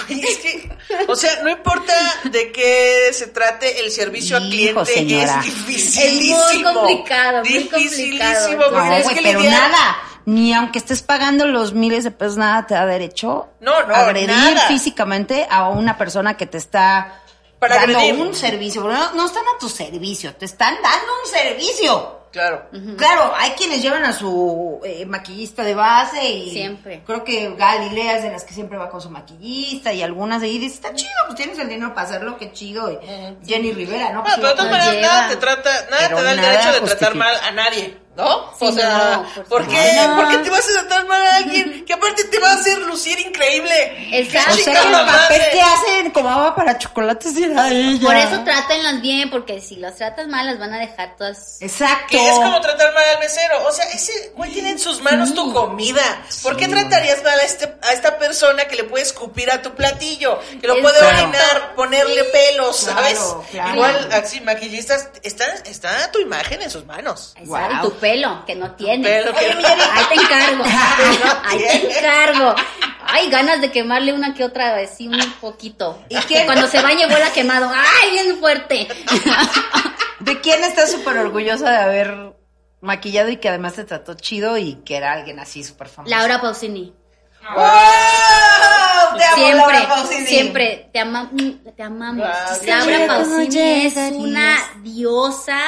es que, o sea, no importa de qué se trate, el servicio al cliente señora. es dificilísimo. Es muy complicado, muy Dificilísimo, complicado. No, es que pero lidiar- nada. Ni aunque estés pagando los miles de pesos, nada te da derecho No, no, a agredir nada. físicamente a una persona que te está Para dando agredir. un servicio. No están a tu servicio, te están dando un servicio. Claro. Claro, hay quienes llevan a su eh, maquillista de base y Siempre. creo que Galilea es de las que siempre va con su maquillista y algunas de ahí dice, está chido, pues tienes el dinero para hacerlo, qué chido. Y Jenny Rivera, ¿no? Bueno, Pues pero de todas No maneras nada te trata, nada Pero te da el derecho de justifica. tratar mal a nadie, ¿no? Sí, o sea, no, por ¿por supuesto. qué? No. ¿Por qué te vas a tratar mal a alguien que aparte te va a hacer lucir increíble? Exacto. O ¿Qué sea que el chingada papel madre? que hacen como agua para chocolates era ella. Por eso trátenlas bien, porque si las tratas mal, las van a dejar todas Exacto. Que es como tratar mal al mesero. O sea, ese güey tiene en sus manos tu comida. ¿Por qué tratarías mal a, este, a esta persona que le puede escupir a tu platillo? Que lo puede Claro. orinar, ponerle pelos, ¿sabes? Claro, claro. Igual, así, maquillistas, está, está tu imagen en sus manos. Ahí Wow. Pelo, que no tiene. pelo que no- Ahí te encargo. Ahí te encargo. Ay, ganas de quemarle una que otra vez, sí, un poquito. ¿Y quién? Cuando se bañe huele a quemado. Ay, bien fuerte. ¿De quién estás súper orgullosa de haber maquillado y que además te trató chido y que era alguien así súper famoso? Laura Pausini. ¡Wow! Te amo, Siempre, Laura Pausini. siempre. Te, ama- te amamos. Laura Pausini es una diosa.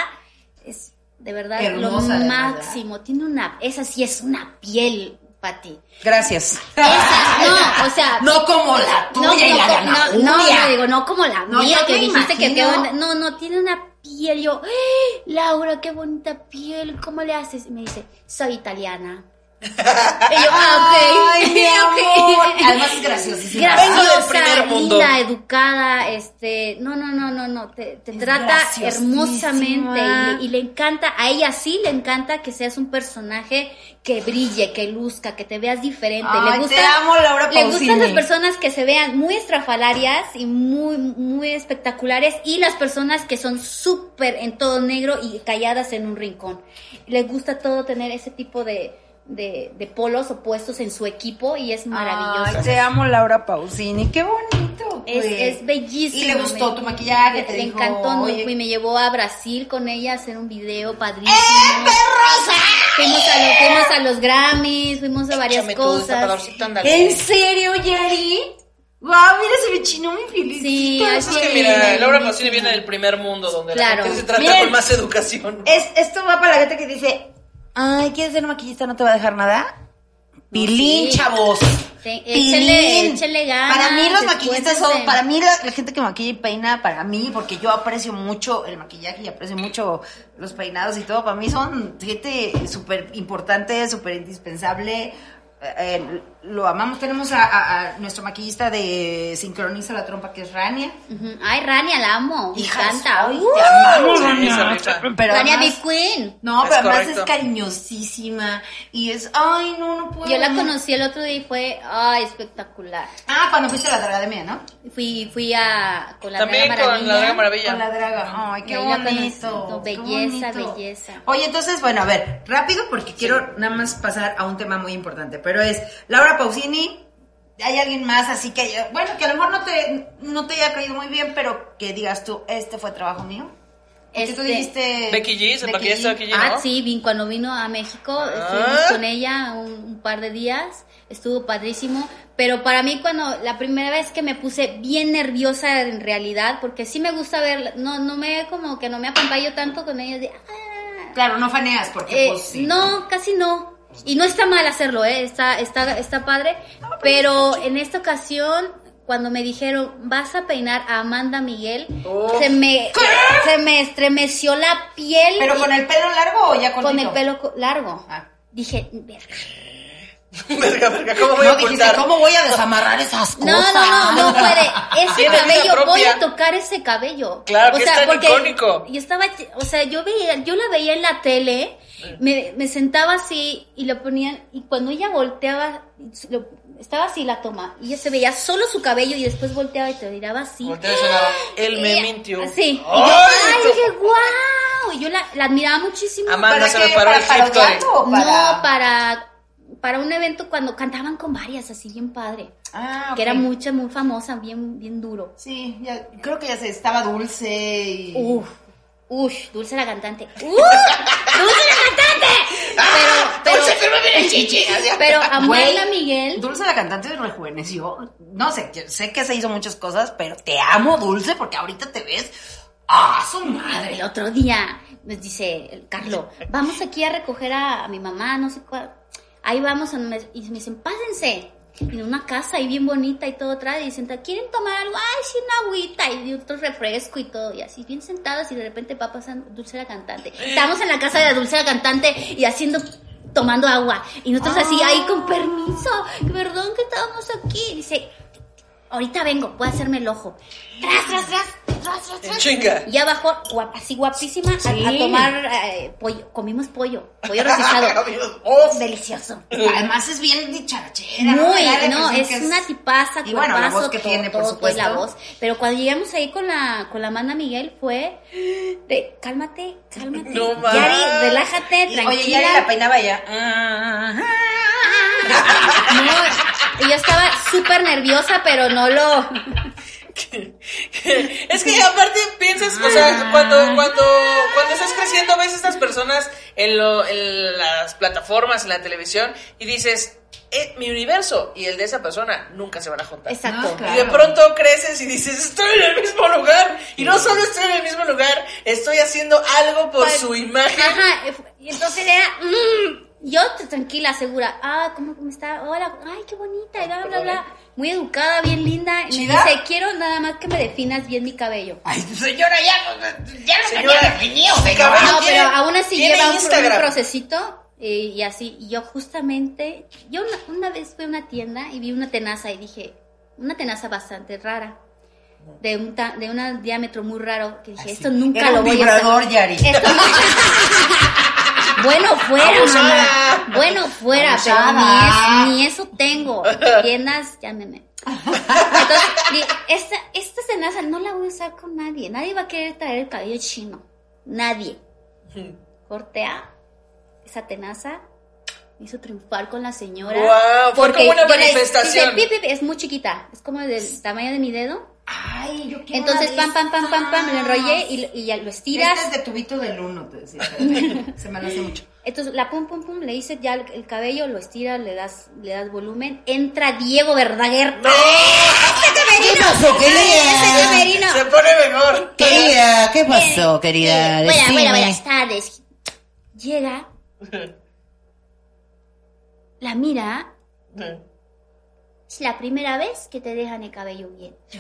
De verdad Hermosa, lo máximo. Tiene una, esa sí es una piel, Pati. Gracias. No, o sea. No como la tuya no, y la de no, Ana no, no, no, digo, no como la No, mía que dijiste que onda. No, no, tiene una piel. Yo, ¡eh! Laura, qué bonita piel. ¿Cómo le haces? Y me dice, soy italiana. Y yo, ah, ok. Ay, mi. Además es graciosísima. Vengo del Graciosa, primer mundo. linda, educada, este, no, no, no, no, no, te, trata hermosamente y, le- y le encanta, a ella sí le encanta que seas un personaje que brille, que luzca, que te veas diferente. Ay, le gusta, te amo, Laura le gustan las personas que se vean muy estrafalarias y muy, muy espectaculares y las personas que son súper en todo negro y calladas en un rincón. Le gusta todo tener ese tipo de, de, de polos opuestos en su equipo y es maravilloso. Ay, te amo, Laura Pausini. Qué bonito. Es, bellísimo. Y le gustó tu maquillaje, te le dijo, encantó. Y me llevó a Brasil con ella a hacer un video padrísimo. ¡Eh, perrosa! Fuimos a, lo- fuimos a los Grammys, fuimos a varias Échame cosas. ¿En serio, Yari? Wow, mira, se me chinó mi felicito. Sí, es que mira, Laura Pausini viene del primer mundo donde Claro. la gente se trata con más educación. Es, esto va para la gente que dice, ay, ¿quieres ser maquillista? ¿No te va a dejar nada? Pilín, Sí. chavos. Sí, échele ganas, Para mí los maquillistas son, para mí la, la gente que maquilla y peina, para mí, porque yo aprecio mucho el maquillaje y aprecio mucho los peinados y todo, para mí son gente súper importante, súper indispensable. Eh, eh, lo amamos. Tenemos a, a- a nuestro maquillista de Sincroniza la Trompa, que es Rania. Ay, Rania, la amo. Me Hijas, encanta. ay, Uh, te amamos, Sí, Rania. Pero Rania además- Big Queen. No, Es pero además correcto. es cariñosísima y es, ay, no, no puedo. Yo la no. conocí el otro día y fue, ay, espectacular. Ah, cuando fuiste a la Dragademia, ¿no? Fui, fui a, con la También Draga con Maravilla. la Draga Maravilla. Con la draga. Ay, qué bonito. conocí. qué Belleza, bonito. belleza. Oye, entonces, bueno, a ver, rápido porque quiero nada más pasar a un tema muy importante, pero es Laura Pausini. Hay alguien más, así que, bueno, que a lo mejor no te, no te haya caído muy bien, pero que digas tú, este fue trabajo mío. Porque tú Este- dijiste... Becky G, se Becky G. Becky G, Ah, ¿no? sí, vin, cuando vino a México, Ah. estuvimos con ella un, un par de días, estuvo padrísimo, pero para mí cuando la primera vez que me puse bien nerviosa en realidad, porque sí me gusta ver, no, no me, como que no me apantallo tanto con ella de, ah, Claro, no faneas porque Eh, pues sí. No, casi no. Y no está mal hacerlo, ¿eh? Está, está, está padre. Pero en esta ocasión, cuando me dijeron, vas a peinar a Amanda Miguel, Oh. se me, se me estremeció la piel. ¿Pero con el pelo largo o ya con cortito? el pelo largo. Ah. Dije, verga. Verga, verga, ¿cómo voy No, a dijiste, ocultar? ¿cómo voy a desamarrar esas No, cosas? no, no, no puede. Ese cabello, voy a tocar ese cabello. Claro, que es tan icónico. Yo estaba, o sea, yo veía, yo la veía en la tele, me, me sentaba así y lo ponían, y cuando ella volteaba, lo- estaba así la toma, y ella se veía solo su cabello y después volteaba y te miraba así. Voltea y sonaba, Él me mintió. Sí. Y yo, ¡Ay, dije, wow. Y yo la, la admiraba muchísimo. Amanda ¿Para se qué? me paró ¿Para el o para...? No, para, para un evento cuando cantaban con varias, así bien padre. Ah, ok. Que era mucha, muy famosa, bien, bien duro. Sí, ya, creo que ya se estaba dulce y... Uf, uff, Dulce la cantante. ¡Uh! ¡Dulce la cantante! Pero, pero, Dulce, chichi. Pero Güey, Miguel, Dulce la cantante rejuveneció. No sé, yo sé que se hizo muchas cosas, pero te amo, Dulce, porque ahorita te ves... ¡Ah, su madre! el otro día nos dice el Carlo, vamos aquí a recoger a, a mi mamá, no sé cuál. Ahí vamos, a- y me dicen, pásense. En una casa ahí bien bonita y todo atrás, y dicen, ¿quieren tomar algo? Ay, sí, una agüita, y otro refresco y todo, y así, bien sentadas, y de repente va pasando Dulce la cantante. Estamos en la casa de la Dulce la cantante y haciendo, tomando agua, y nosotros así, ahí con permiso, perdón que estábamos aquí. Dice, ahorita vengo, voy a hacerme el ojo. Tras, tras, tras, tras, tras, chinga. Y ya bajó, guap- así guapísima, a- Sí. a, tomar eh, pollo. Comimos pollo, pollo rostizado. Delicioso. Además es bien dicharachera. ¿no? Muy, no, impresión es una tipaza, Y bueno, la voz que todo, tiene, por todo, todo, y la supuesto. voz. Pero cuando llegamos ahí con la, con la Amanda Miguel fue de, cálmate, cálmate. No más. Yari, relájate, Y, tranquila. oye, ya la peinaba ya. No, y yo estaba súper nerviosa, pero no lo... Es que aparte piensas, o sea, cuando, cuando, cuando estás creciendo ves estas personas en, lo, en las plataformas, en la televisión, y dices, eh, mi universo y el de esa persona nunca se van a juntar. Exacto. No, claro. Y de pronto creces y dices, estoy en el mismo lugar. Y no solo estoy en el mismo lugar, estoy haciendo algo por Pues, su imagen. Ajá, y entonces era, mm, yo tranquila, segura, ah, ¿cómo, cómo está? Hola, ay, qué bonita, y bla, bla, bla. Muy educada, bien linda. Y me ¿Chida? dice, quiero nada más que me definas bien mi cabello. Ay, señora, ya, ya no Señora, tenía definido, señora. cabello No, pero aún así lleva un, un procesito y, y así. Y yo justamente, yo una, una vez fui a una tienda y vi una tenaza y dije, una tenaza bastante rara. De un, ta- de un diámetro muy raro que dije, esto nunca Era lo un voy a vibrador, usar. Yari. Esto bueno fuera, mamá. Bueno fuera, Abusada. pero ni, es- ni eso tengo. Tiendas, llámeme. Entonces, esta, esta tenaza no la voy a usar con nadie. Nadie va a querer traer el cabello chino. Nadie. Cortea esa tenaza. Me hizo triunfar con la señora. Guau, fue como una le- manifestación. dice, "Pi, pi, pi", es muy chiquita. Es como del tamaño de mi dedo. Ay, yo quiero Entonces, pam, pam, pam, pam, pam, lo enrollé y, y ya lo estiras. Este es de tubito del uno, te decía. Se me lo hace mucho. Entonces la pum pum pum le hice ya el, el cabello, lo estiras, le das, le das volumen. Entra Diego Verdaguer. ¡No! ¿Qué pasó, Ese Severino. Se pone mejor. Querida, ¿qué pasó, Eh, querida? buena, buena, Decime. buenas tardes. Llega, la mira Es la primera vez que te dejan el cabello bien. Y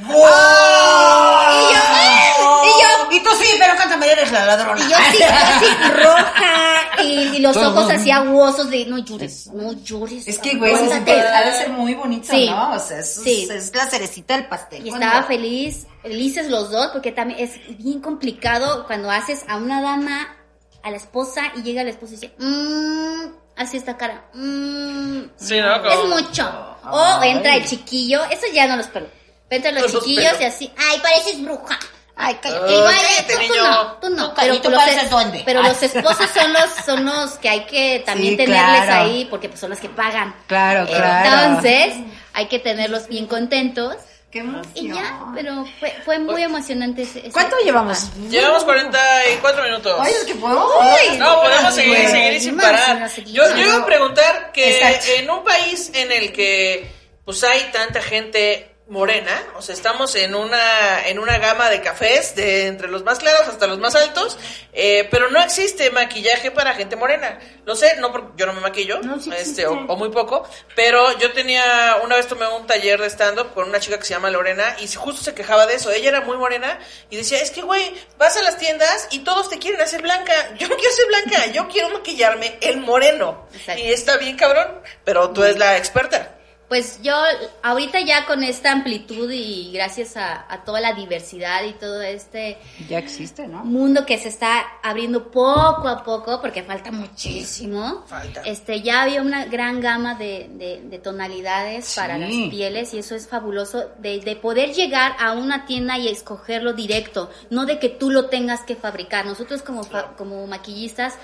yo, y tú sí, pero cántame, eres la ladrona. Y yo así, así roja y, y los ojos así aguosos de no llores, no llores. Es que, güey, eso es- aguántate". ha de ser muy bonito, Sí. ¿no? O sea, es, Sí. es la cerecita del pastel. Y estaba feliz, felices los dos, porque también es bien complicado cuando haces a una dama, a la esposa, y llega la esposa y dice, mmm, así esta cara, mmm, Sí, ¿no? es Como- mucho. O entra el chiquillo, eso ya no los pelo. Entran los No chiquillos y así, ay, pareces bruja. Ay, cállate. Cállate, tú, no, tú no. Pero y tú los, pareces es- duende. pero Ay. los esposos son los, son los que hay que también Sí, tenerles claro. ahí, porque pues son los que pagan. Claro, claro. Entonces, hay que tenerlos bien contentos. Qué emoción. Y ya, pero fue, fue muy emocionante ese, ese- ¿Cuánto llevamos? Llevamos 44 minutos. Ay, es que podemos. Uy, No, podemos seguir, güey. seguir y sin parar. Yo, yo iba a preguntar que Exacto. en un país en el que pues hay tanta gente morena, o sea, estamos en una en una gama de cafés de entre los más claros hasta los más altos, eh, pero no existe maquillaje para gente morena. Lo sé, no porque yo no me maquillo, No, sí este, o, o muy poco, pero yo tenía una vez tomé un taller de stand up con una chica que se llama Lorena y justo se quejaba de eso. Ella era muy morena y decía, "Es que güey, vas a las tiendas y todos te quieren hacer blanca. Yo no quiero ser blanca, yo quiero maquillarme el moreno." Exacto. Y está bien cabrón, pero tú eres la experta. Pues yo ahorita ya con esta amplitud y gracias a, a toda la diversidad y todo este Ya existe, ¿no? mundo que se está abriendo poco a poco, porque falta muchísimo. Falta. Este, ya había una gran gama de, de- de tonalidades Sí. para las pieles y eso es fabuloso de, de poder llegar a una tienda y escogerlo directo, no de que tú lo tengas que fabricar. Nosotros como, fa- como maquillistas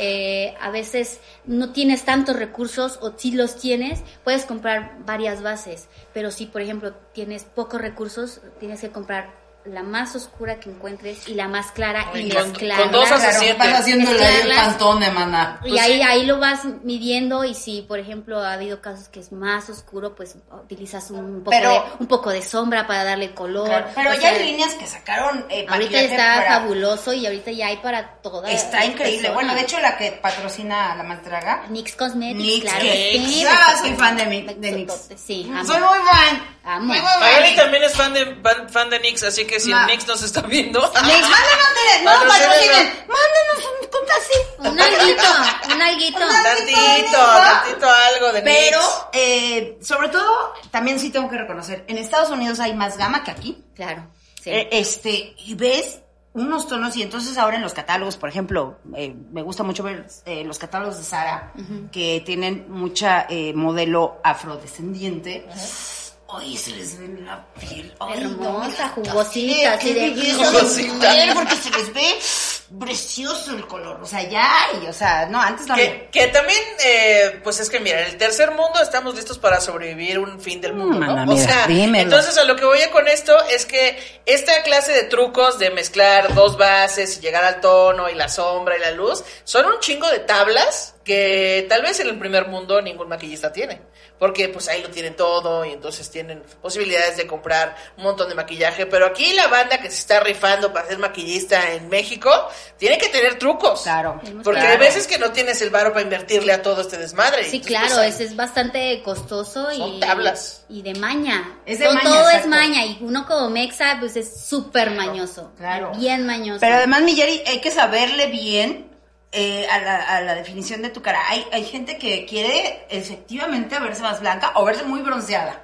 eh, a veces no tienes tantos recursos o si los tienes, puedes comprar varias bases, pero si por ejemplo tienes pocos recursos, tienes que comprar la más oscura que encuentres y la más clara y Ay, con- mezclarla. con dos Claro, vas haciendo el pantone, mana. Y Pues ahí, sí. ahí lo vas midiendo y si, por ejemplo, ha habido casos que es más oscuro, pues utilizas un poco, Pero- de, un poco de sombra para darle color. Claro, pero O ya sea, hay líneas que sacaron eh, Ahorita está para- fabuloso y ahorita ya hay para toda Está increíble. personas. Bueno, de hecho, la que patrocina a la más draga. NYX Cosmetics, NYX, claro que- sí. Ah, soy fan de mi- de NYX. Sí, amo. Soy muy fan. Amo. Muy, muy Magali fan. también es fan de, fan, fan de Nix, así que si Ma- el Nix nos está viendo. De- no, patrocinen. Mándenos un contacto. Un alguito, un alguito. Tantito, tantito algo de Pero, Nix. eh, sobre todo, también sí tengo que reconocer, en Estados Unidos hay más gama que aquí. Claro, sí. Eh, este, y ves unos tonos y entonces ahora en los catálogos, por ejemplo, eh, me gusta mucho ver eh, los catálogos de Sara, que tienen mucha eh, modelo afrodescendiente. Ay, se les ve la piel. Ay, no, Hermosa, mira, jugosita, así de- Jugosita. piel, porque se les ve precioso el color. O sea, ya hay, o sea, no, antes no. Que, que también, eh, pues es que mira, en el tercer mundo estamos listos para sobrevivir un fin del mundo, ¿no? O mira, sea, dímelo. entonces a lo que voy a con esto es que esta clase de trucos de mezclar dos bases y llegar al tono y la sombra y la luz son un chingo de tablas que tal vez en el primer mundo ningún maquillista tiene, porque pues ahí lo tienen todo y entonces tienen posibilidades de comprar un montón de maquillaje, pero aquí la banda que se está rifando para ser maquillista en México tiene que tener trucos. Claro. Porque claro. hay veces que no tienes el varo para invertirle a todo este desmadre. Sí, Entonces, claro, pues, es, es bastante costoso y, Son tablas. y de maña. Es de todo, maña, todo es maña y uno como mexa pues es súper mañoso. Claro. Bien mañoso. Pero además, Miyeri, hay que saberle bien eh, a, la, a la definición de tu cara. Hay, hay gente que quiere efectivamente verse más blanca o verse muy bronceada.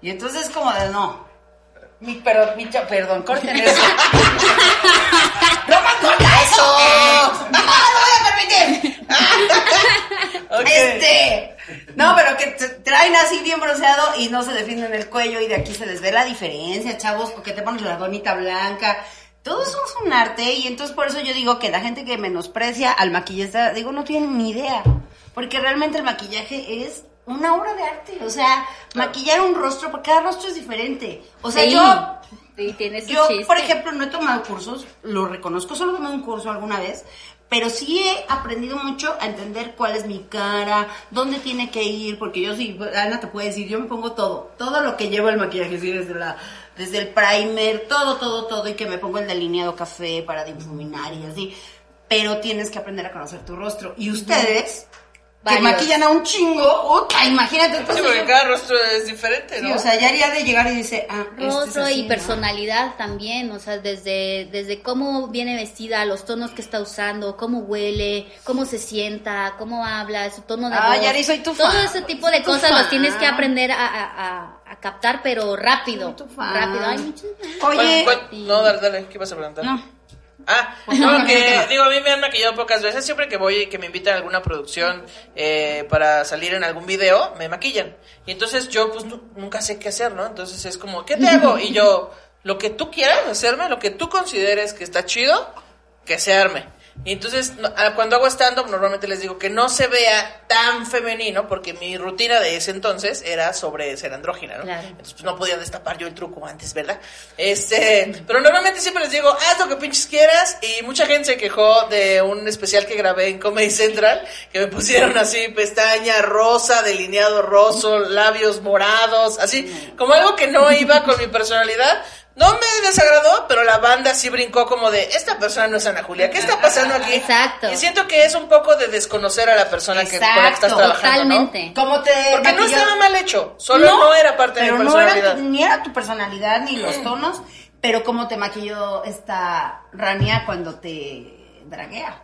Y entonces es como de no. Mi, perdón, mi perdón, corten eso. ¡Roman, corta eso! ¡No lo voy a permitir! Este, no, pero que traen así bien bronceado y no se defienden el cuello y de aquí se les ve la diferencia, chavos, porque te pones la donita blanca. Todo eso es un arte y entonces por eso yo digo que la gente que menosprecia al maquillista, digo, no tienen ni idea, porque realmente el maquillaje es una obra de arte, o sea, maquillar un rostro, porque cada rostro es diferente. O sea, Sí. yo tiene yo, chiste. por ejemplo, no he tomado cursos, lo reconozco, solo tomé un curso alguna vez, pero sí he aprendido mucho a entender cuál es mi cara, dónde tiene que ir, porque yo sí, Ana te puede decir, yo me pongo todo, todo lo que lleva el maquillaje, sí, desde la, desde el primer, todo, todo, todo, y que me pongo el delineado café para difuminar y así, pero tienes que aprender a conocer tu rostro. Y ustedes, Varios. maquillan a un chingo. Uta, imagínate. Sí, entonces porque yo- cada rostro es diferente, Sí, ¿no? o sea, ya haría de llegar y dice, ah, este es Rostro así, y ¿no? personalidad también, o sea, desde, desde cómo viene vestida, los tonos que está usando, cómo huele, cómo se sienta, cómo habla, su tono de Ah, voz. Yari, soy tu Todo fan, ese tipo de cosas fan. los tienes que aprender a, a- a- a captar, pero rápido. Soy tu fan. Rápido. Ay, muchas Oye, ¿Cuál- cuál- No, dale, dale, ¿qué vas a preguntar? no. Ah, Pues no, que no. digo, a mí me han maquillado pocas veces. Siempre que voy y que me invitan a alguna producción eh, para salir en algún video, me maquillan. Y entonces yo, pues, nu- nunca sé qué hacer, ¿no? Entonces es como, ¿qué te hago? Y yo, lo que tú quieras hacerme, lo que tú consideres que está chido, que se arme. Y entonces, cuando hago stand-up, normalmente les digo que no se vea tan femenino, porque mi rutina de ese entonces era sobre ser andrógina, ¿no? Claro. Entonces, pues no podía destapar yo el truco antes, ¿verdad? Este, pero normalmente siempre les digo, haz lo que pinches quieras. Y mucha gente se quejó de un especial que grabé en Comedy Central, que me pusieron así, pestaña rosa, delineado roso, labios morados, así, como algo que no iba con mi personalidad. No me desagradó, pero la banda sí brincó como de, esta persona no es Ana Julia, ¿qué está pasando aquí? Exacto. Y siento que es un poco de desconocer a la persona que, con la que estás Exacto, trabajando, ¿no? Totalmente. ¿Cómo te Porque no estaba mal hecho, solo no, era parte de mi no era personalidad. tu- ni era tu personalidad ni los tonos, pero cómo te maquilló esta Rania cuando te draguea.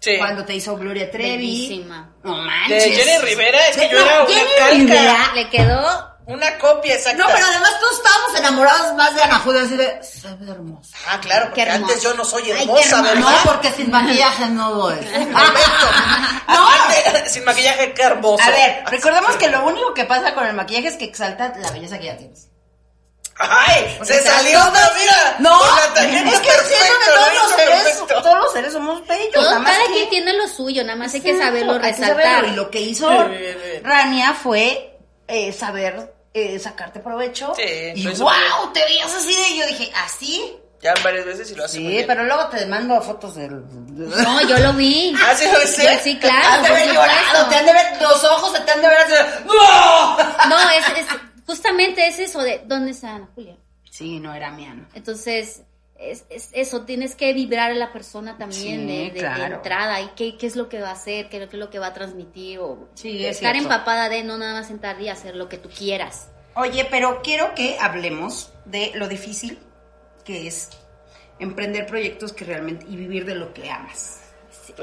Sí. Cuando te hizo Gloria Trevi. Bellísima. No manches. De Jenny Rivera, es que yo No, era una Jenny calca. Rivera. Le quedó Una copia exacta. No, pero además todos estábamos enamorados más de Ana Julia, así de, se ve hermosa. Ah, claro, porque Qué antes yo no soy Ay, hermosa, hermosa. ¿verdad? No, porque sin maquillaje no lo es. no. Antes, sin maquillaje, qué hermoso. A ver, recordemos que lo único que pasa con el maquillaje es que exalta la belleza que ya tienes. ¡Ay! ¡Se salió otra vida! No, es que siento perfecto, que todos lo los seres, perfecto. todos los seres somos bellos. Todo, nada más cada que- quien tiene lo suyo, nada más hay que saberlo Hay que resaltar. saberlo, Y lo que hizo. Rania fue eh, saber eh, sacarte provecho. Sí, y wow, te veías así de. y Yo dije, ¿así? Ya varias veces y lo hace muy Sí, bien. pero luego te mando fotos del. No, yo lo vi. ¿Ah, sí lo? Yo sí, claro. Has de por haber supuesto. llorado, te han de ver, los ojos se te han de ver así. ¡No! No, es, es- justamente es eso de ¿dónde está Ana Julia? Sí, no era mía, ¿no? Entonces, es, es eso, tienes que vibrar a la persona también Sí, de, de- de claro. entrada y qué, qué es lo que va a hacer, qué, es lo que va a transmitir o Sí, es estar cierto. empapada de no nada más sentar y hacer lo que tú quieras. Oye, pero quiero que hablemos de lo difícil que es emprender proyectos que realmente y vivir de lo que amas.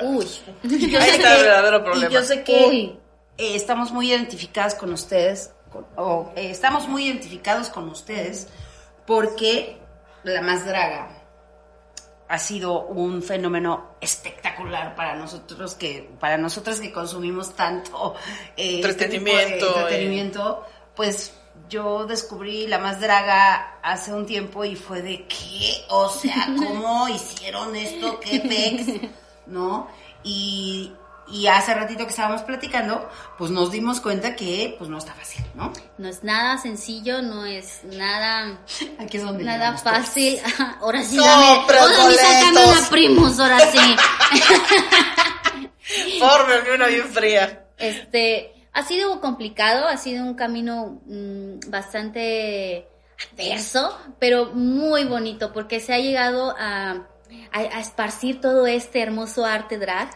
Uy. Yo Ahí sé está el que- verdadero problema. Y yo sé que eh, estamos muy identificadas con ustedes, con- o eh, estamos muy identificados con ustedes porque la más draga ha sido un fenómeno espectacular para nosotros que para nosotros que consumimos tanto eh, este tipo de Entretenimiento, eh. pues yo descubrí la más draga hace un tiempo y fue de qué, o sea, cómo hicieron esto, qué pex, ¿no? Y, y hace ratito que estábamos platicando, pues nos dimos cuenta que pues no está fácil, ¿no? No es nada sencillo, no es nada Aquí es donde nada fácil. Ahora sí, No, dame, pero ahora sácame una primos, ahora sí. Fórmeme una bien fría. Este, ha sido complicado, ha sido un camino mm, bastante adverso, pero muy bonito, porque se ha llegado a, a- a esparcir todo este hermoso arte drag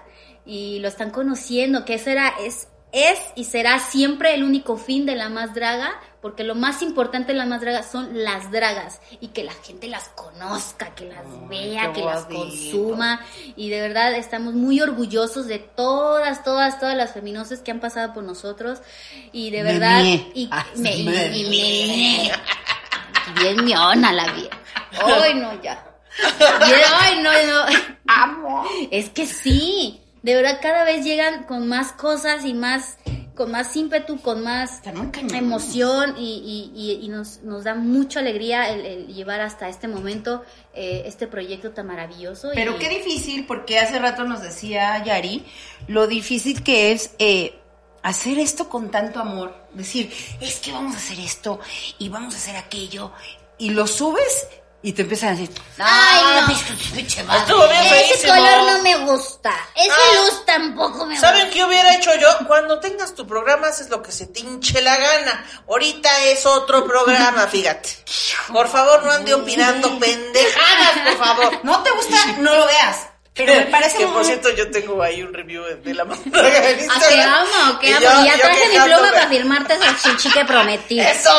y lo están conociendo, que eso era, es, es y será siempre el único fin de la más draga, porque lo más importante de la más draga son las dragas y que la gente las conozca, que las vea, que las consuma y de verdad estamos muy orgullosos de todas, todas, todas las feminosas que han pasado por nosotros y de verdad y, Ah, me, y- me y me- mié. bien miona la vieja. Ay, no, ya. Ay, no, no. Amo. Es que sí, de verdad cada vez llegan con más cosas y más, con más ímpetu, con más emoción y, y- y- y nos, nos da mucha alegría el, el llevar hasta este momento eh, este proyecto tan maravilloso. Pero y- qué difícil, porque hace rato nos decía Yari lo difícil que es eh, hacer esto con tanto amor. Decir, es que vamos a hacer esto y vamos a hacer aquello. Y lo subes y te empiezan a decir, Ay, no. pinche- madre". Estuvo bien Ese feísimo. color no me gusta. Esa Ah. luz tampoco me ¿Saben gusta. qué hubiera hecho yo? Cuando tengas tu programa haces lo que se te hinche la gana. Ahorita es otro programa, fíjate. Por favor, no ande opinando pendejadas, por favor. No te gusta, no lo veas. Pero me parece que muy- por cierto yo tengo ahí un review de la más draga en ¿A qué amo? ¿Qué Y amo? yo- ya traje mi pluma para firmarte esa chichi que prometí. ¡Eso!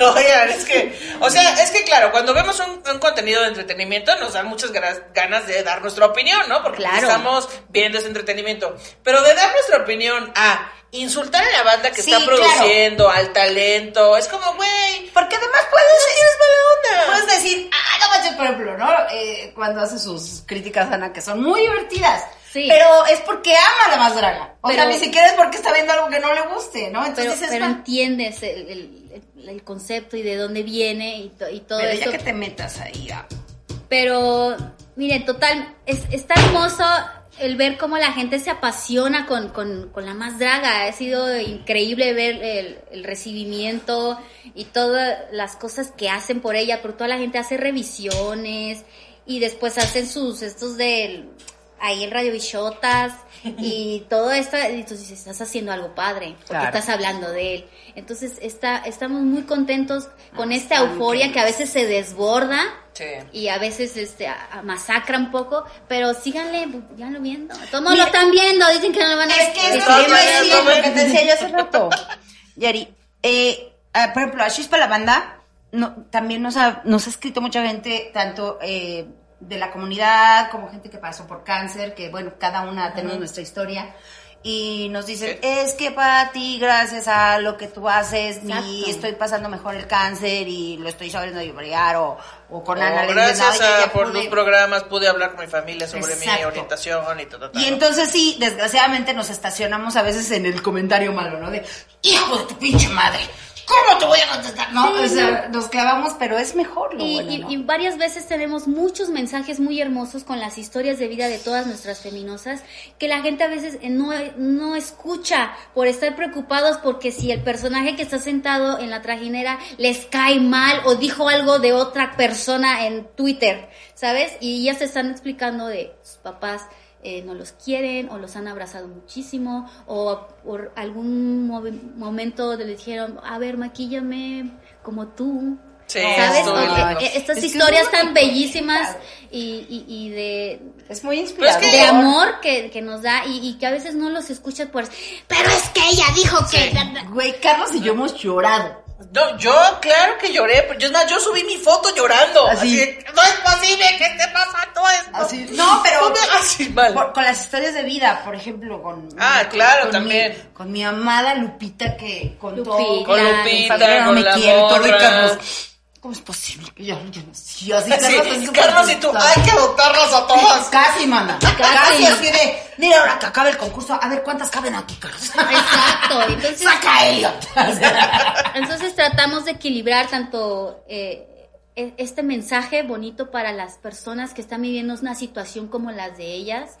Oigan, es que, o sea, es que claro, cuando vemos un, un contenido de entretenimiento nos dan muchas ganas, ganas de dar nuestra opinión, ¿no? Porque Claro. estamos viendo ese entretenimiento. Pero de dar nuestra opinión a insultar a la banda que Sí, está claro. produciendo, al talento, es como, güey, Porque además puedes tienes mala onda. Puedes decir, ah, no manches, por ejemplo, ¿no? Eh, cuando hace sus críticas a Ana, que son muy divertidas. Sí. Pero es porque ama a la más draga. O sea, ni siquiera es porque está viendo algo que no le guste, ¿no? Pero, Entonces dices, pero entiendes el, el- el- el concepto y de dónde viene y, to- y todo Pero eso. ya que te metas ahí, ah. Pero, miren, total, es, está hermoso el ver cómo la gente se apasiona con, con, con la más draga. Ha sido increíble ver el, el recibimiento y todas las cosas que hacen por ella, porque toda la gente hace revisiones y después hacen sus, estos del, ahí en Radio Bichotas y todo esto, y tú dices, estás haciendo algo padre, porque Claro. estás hablando de él. Entonces, está, estamos muy contentos con Ah, esta euforia que a veces se desborda Sí. y a veces este a- a- masacra un poco, pero síganle, síganlo viendo. Todos no lo están viendo, dicen que no lo van a Es que es lo que te decía yo hace rato. Yari, eh, ah, por ejemplo, a Chispa la banda, no, también nos ha, nos ha escrito mucha gente, tanto eh, de la comunidad como gente que pasó por cáncer, que bueno, cada una tenemos nuestra historia. Y nos dicen, Sí. es que para ti, gracias a lo que tú haces, Exacto. ni estoy pasando mejor el cáncer y lo estoy sabiendo llorar o, o con O Ana le dicen, gracias "Ay, ya a por pude". los programas pude hablar con mi familia sobre mi orientación y todo. Y entonces sí, desgraciadamente nos estacionamos a veces en el comentario malo, ¿no? De, hijo de tu pinche madre, ¿cómo te voy a contestar? No, o sea, nos clavamos, pero es mejor lo Y, bueno, y- ¿no? y varias veces tenemos muchos mensajes muy hermosos con las historias de vida de todas nuestras feminosas que la gente a veces no, no escucha por estar preocupados porque si el personaje que está sentado en la trajinera les cae mal o dijo algo de otra persona en Twitter, ¿sabes? Y ya se están explicando de sus papás. Eh, no los quieren o los han abrazado muchísimo o por algún momento le dijeron, a ver, maquíllame como tú, Sí, ¿Sabes? eh, eh, estas Es que es historias tan bonito, bellísimas y, y, y de, Es muy inspirador. es que- de amor que, que nos da y, y que a veces no los escuchas por... Pero es que ella dijo que... Güey, Carlos y yo hemos llorado. No, yo, claro que lloré, pero yo, es más, yo subí mi foto llorando. Así. Así, no es posible que esté pasando esto. Así, no, pero No me- así, mal. por- con las historias de vida, por ejemplo, con Ah, con- claro, con también. mi, con mi amada Lupita que contó Lupita. Con Lupita, mi familia no con me la quiere, todo, y morra. Carlos, ¿Cómo es posible que ya yo no sí, así, Sí, así como- Carlos y tú, hay que adoptarlas a todas. Casi, mana. Casi así de, mira, ahora que acabe el concurso, a ver cuántas caben aquí, Carlos. Exacto, entonces... Saca a Elliot. Entonces tratamos de equilibrar tanto eh, e- este mensaje bonito para las personas que están viviendo una situación como las de ellas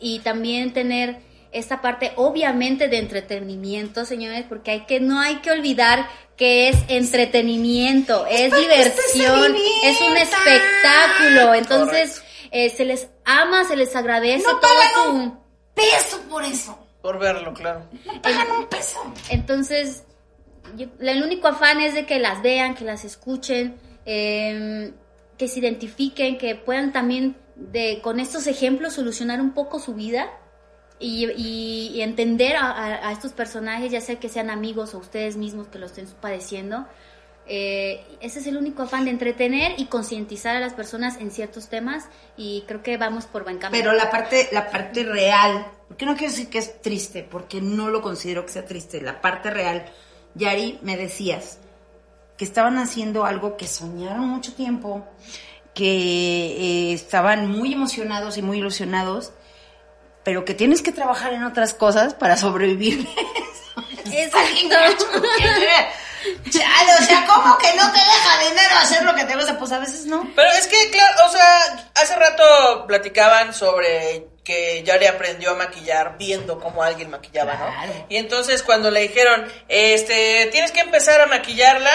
y también tener esta parte obviamente de entretenimiento, señores, porque hay que no hay que olvidar que es entretenimiento, es, diversión, es un espectáculo, entonces eh, se les ama, se les agradece No todo pagan su un peso por eso. Por verlo, claro. No pagan un peso. Entonces, yo- el único afán es de que las vean, que las escuchen, eh, que se identifiquen, que puedan también de, con estos ejemplos solucionar un poco su vida y, entender a estos personajes, ya sea que sean amigos o ustedes mismos que lo estén padeciendo. Eh, ese es el único afán de entretener y concientizar a las personas en ciertos temas y creo que vamos por buen camino. Pero la parte, la parte real, porque no quiero decir que es triste, porque no lo considero que sea triste, la parte real, Yari, me decías que estaban haciendo algo que soñaron mucho tiempo, que eh, estaban muy emocionados y muy ilusionados, pero que tienes que trabajar en otras cosas para sobrevivir. Exacto. Chale, o sea, ¿cómo que no te deja dinero hacer lo que te gusta? Pues a veces no. Pero es que, claro, o sea, hace rato platicaban sobre que Yari aprendió a maquillar viendo cómo alguien maquillaba, Claro. ¿no? Y entonces cuando le dijeron, este, tienes que empezar a maquillarla,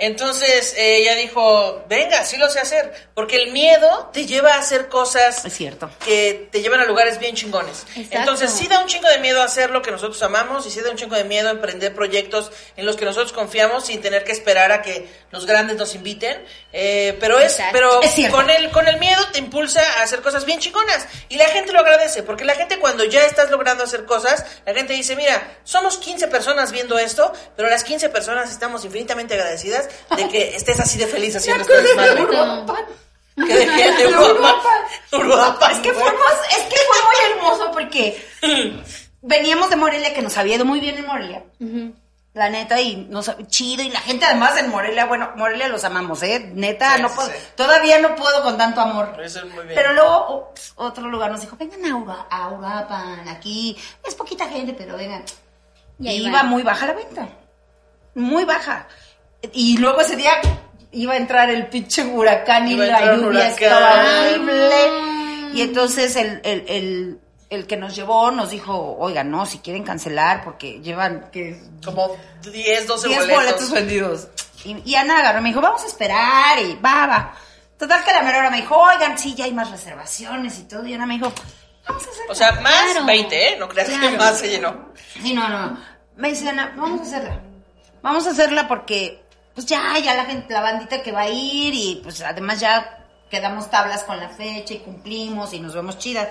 Entonces eh, ella dijo, venga, sí lo sé hacer, porque el miedo te lleva a hacer cosas Es cierto. que te llevan a lugares bien chingones. Exacto. Entonces sí da un chingo de miedo hacer lo que nosotros amamos y sí da un chingo de miedo emprender proyectos en los que nosotros confiamos sin tener que esperar a que los grandes nos inviten. Eh, pero es, Exacto. pero Es con el con el miedo te impulsa a hacer cosas bien chingonas y la gente lo agradece porque la gente cuando ya estás logrando hacer cosas, la gente dice, mira, somos 15 personas viendo esto, pero las 15 personas estamos infinitamente agradecidas de que estés así de feliz haciendo este desmadre. Que de de Es que fuimos, es que fue muy hermoso porque veníamos de Morelia, que nos había ido muy bien en Morelia. La neta, y nos chido, y la gente además en Morelia, bueno, Morelia los amamos, ¿eh? Neta, Sí, no puedo, sí. todavía no puedo con tanto amor. Eso es muy bien. Pero luego ups, otro lugar nos dijo, vengan a, Ura- a aquí es poquita gente, pero vengan. Y Y ahí iba muy baja la venta, muy baja. Y luego ese día iba a entrar el pinche huracán y la lluvia estaba horrible. Y entonces el, el, el, el que nos llevó nos dijo, oigan, no, si quieren cancelar porque llevan que Como 10, 12 10 boletos. boletos vendidos. Y, y Ana agarró, me dijo, vamos a esperar y va, va. Total que la mera hora me dijo, oigan, sí, ya hay más reservaciones y todo. Y Ana me dijo, vamos a hacerlo. O sea, más Claro. 20, ¿eh? No creas que más se llenó. Sí, no, no. Me dice Ana, vamos a hacerla. Vamos a hacerla porque, pues ya, ya la gente, la bandita que va a ir y pues además ya quedamos tablas con la fecha y cumplimos y nos vemos chidas.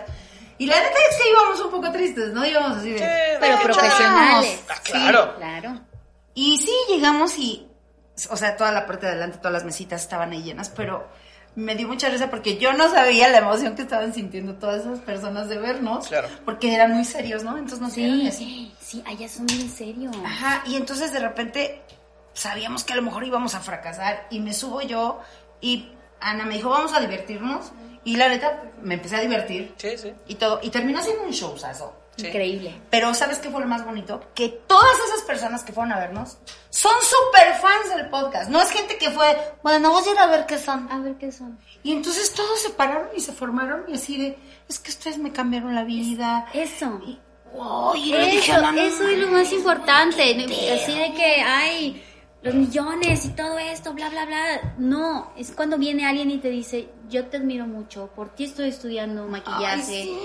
Y la neta es que íbamos un poco tristes, ¿no? Íbamos así de... Sí, Pero de profesionales. Ah, claro. Claro. Y sí, llegamos y, o sea, toda la parte de adelante, todas las mesitas estaban ahí llenas, pero me dio mucha risa porque yo no sabía la emoción que estaban sintiendo todas esas personas de vernos. Claro. Porque eran muy serios, ¿no? Entonces nos Sí, así. sí, allá son muy en serio. Ajá, y entonces de repente sabíamos que a lo mejor íbamos a fracasar y me subo yo y Ana me dijo, vamos a divertirnos. Y la neta, me empecé a divertir Sí, sí. y todo. Y terminó siendo un showzazo. Sí. Increíble. Pero ¿sabes qué fue lo más bonito? Que todas esas personas que fueron a vernos son súper fans del podcast. No es gente que fue, bueno, vamos a ir a ver qué son. A ver qué son. Y entonces todos se pararon y se formaron y así de, es que ustedes me cambiaron la vida. Eso. Wow, y le dije, Eso, "No, no, eso no, es lo más importante. Así de que hay los millones y todo esto, bla, bla, bla. No, es cuando viene alguien y te dice, yo te admiro mucho, por ti estoy estudiando maquillaje. Ay,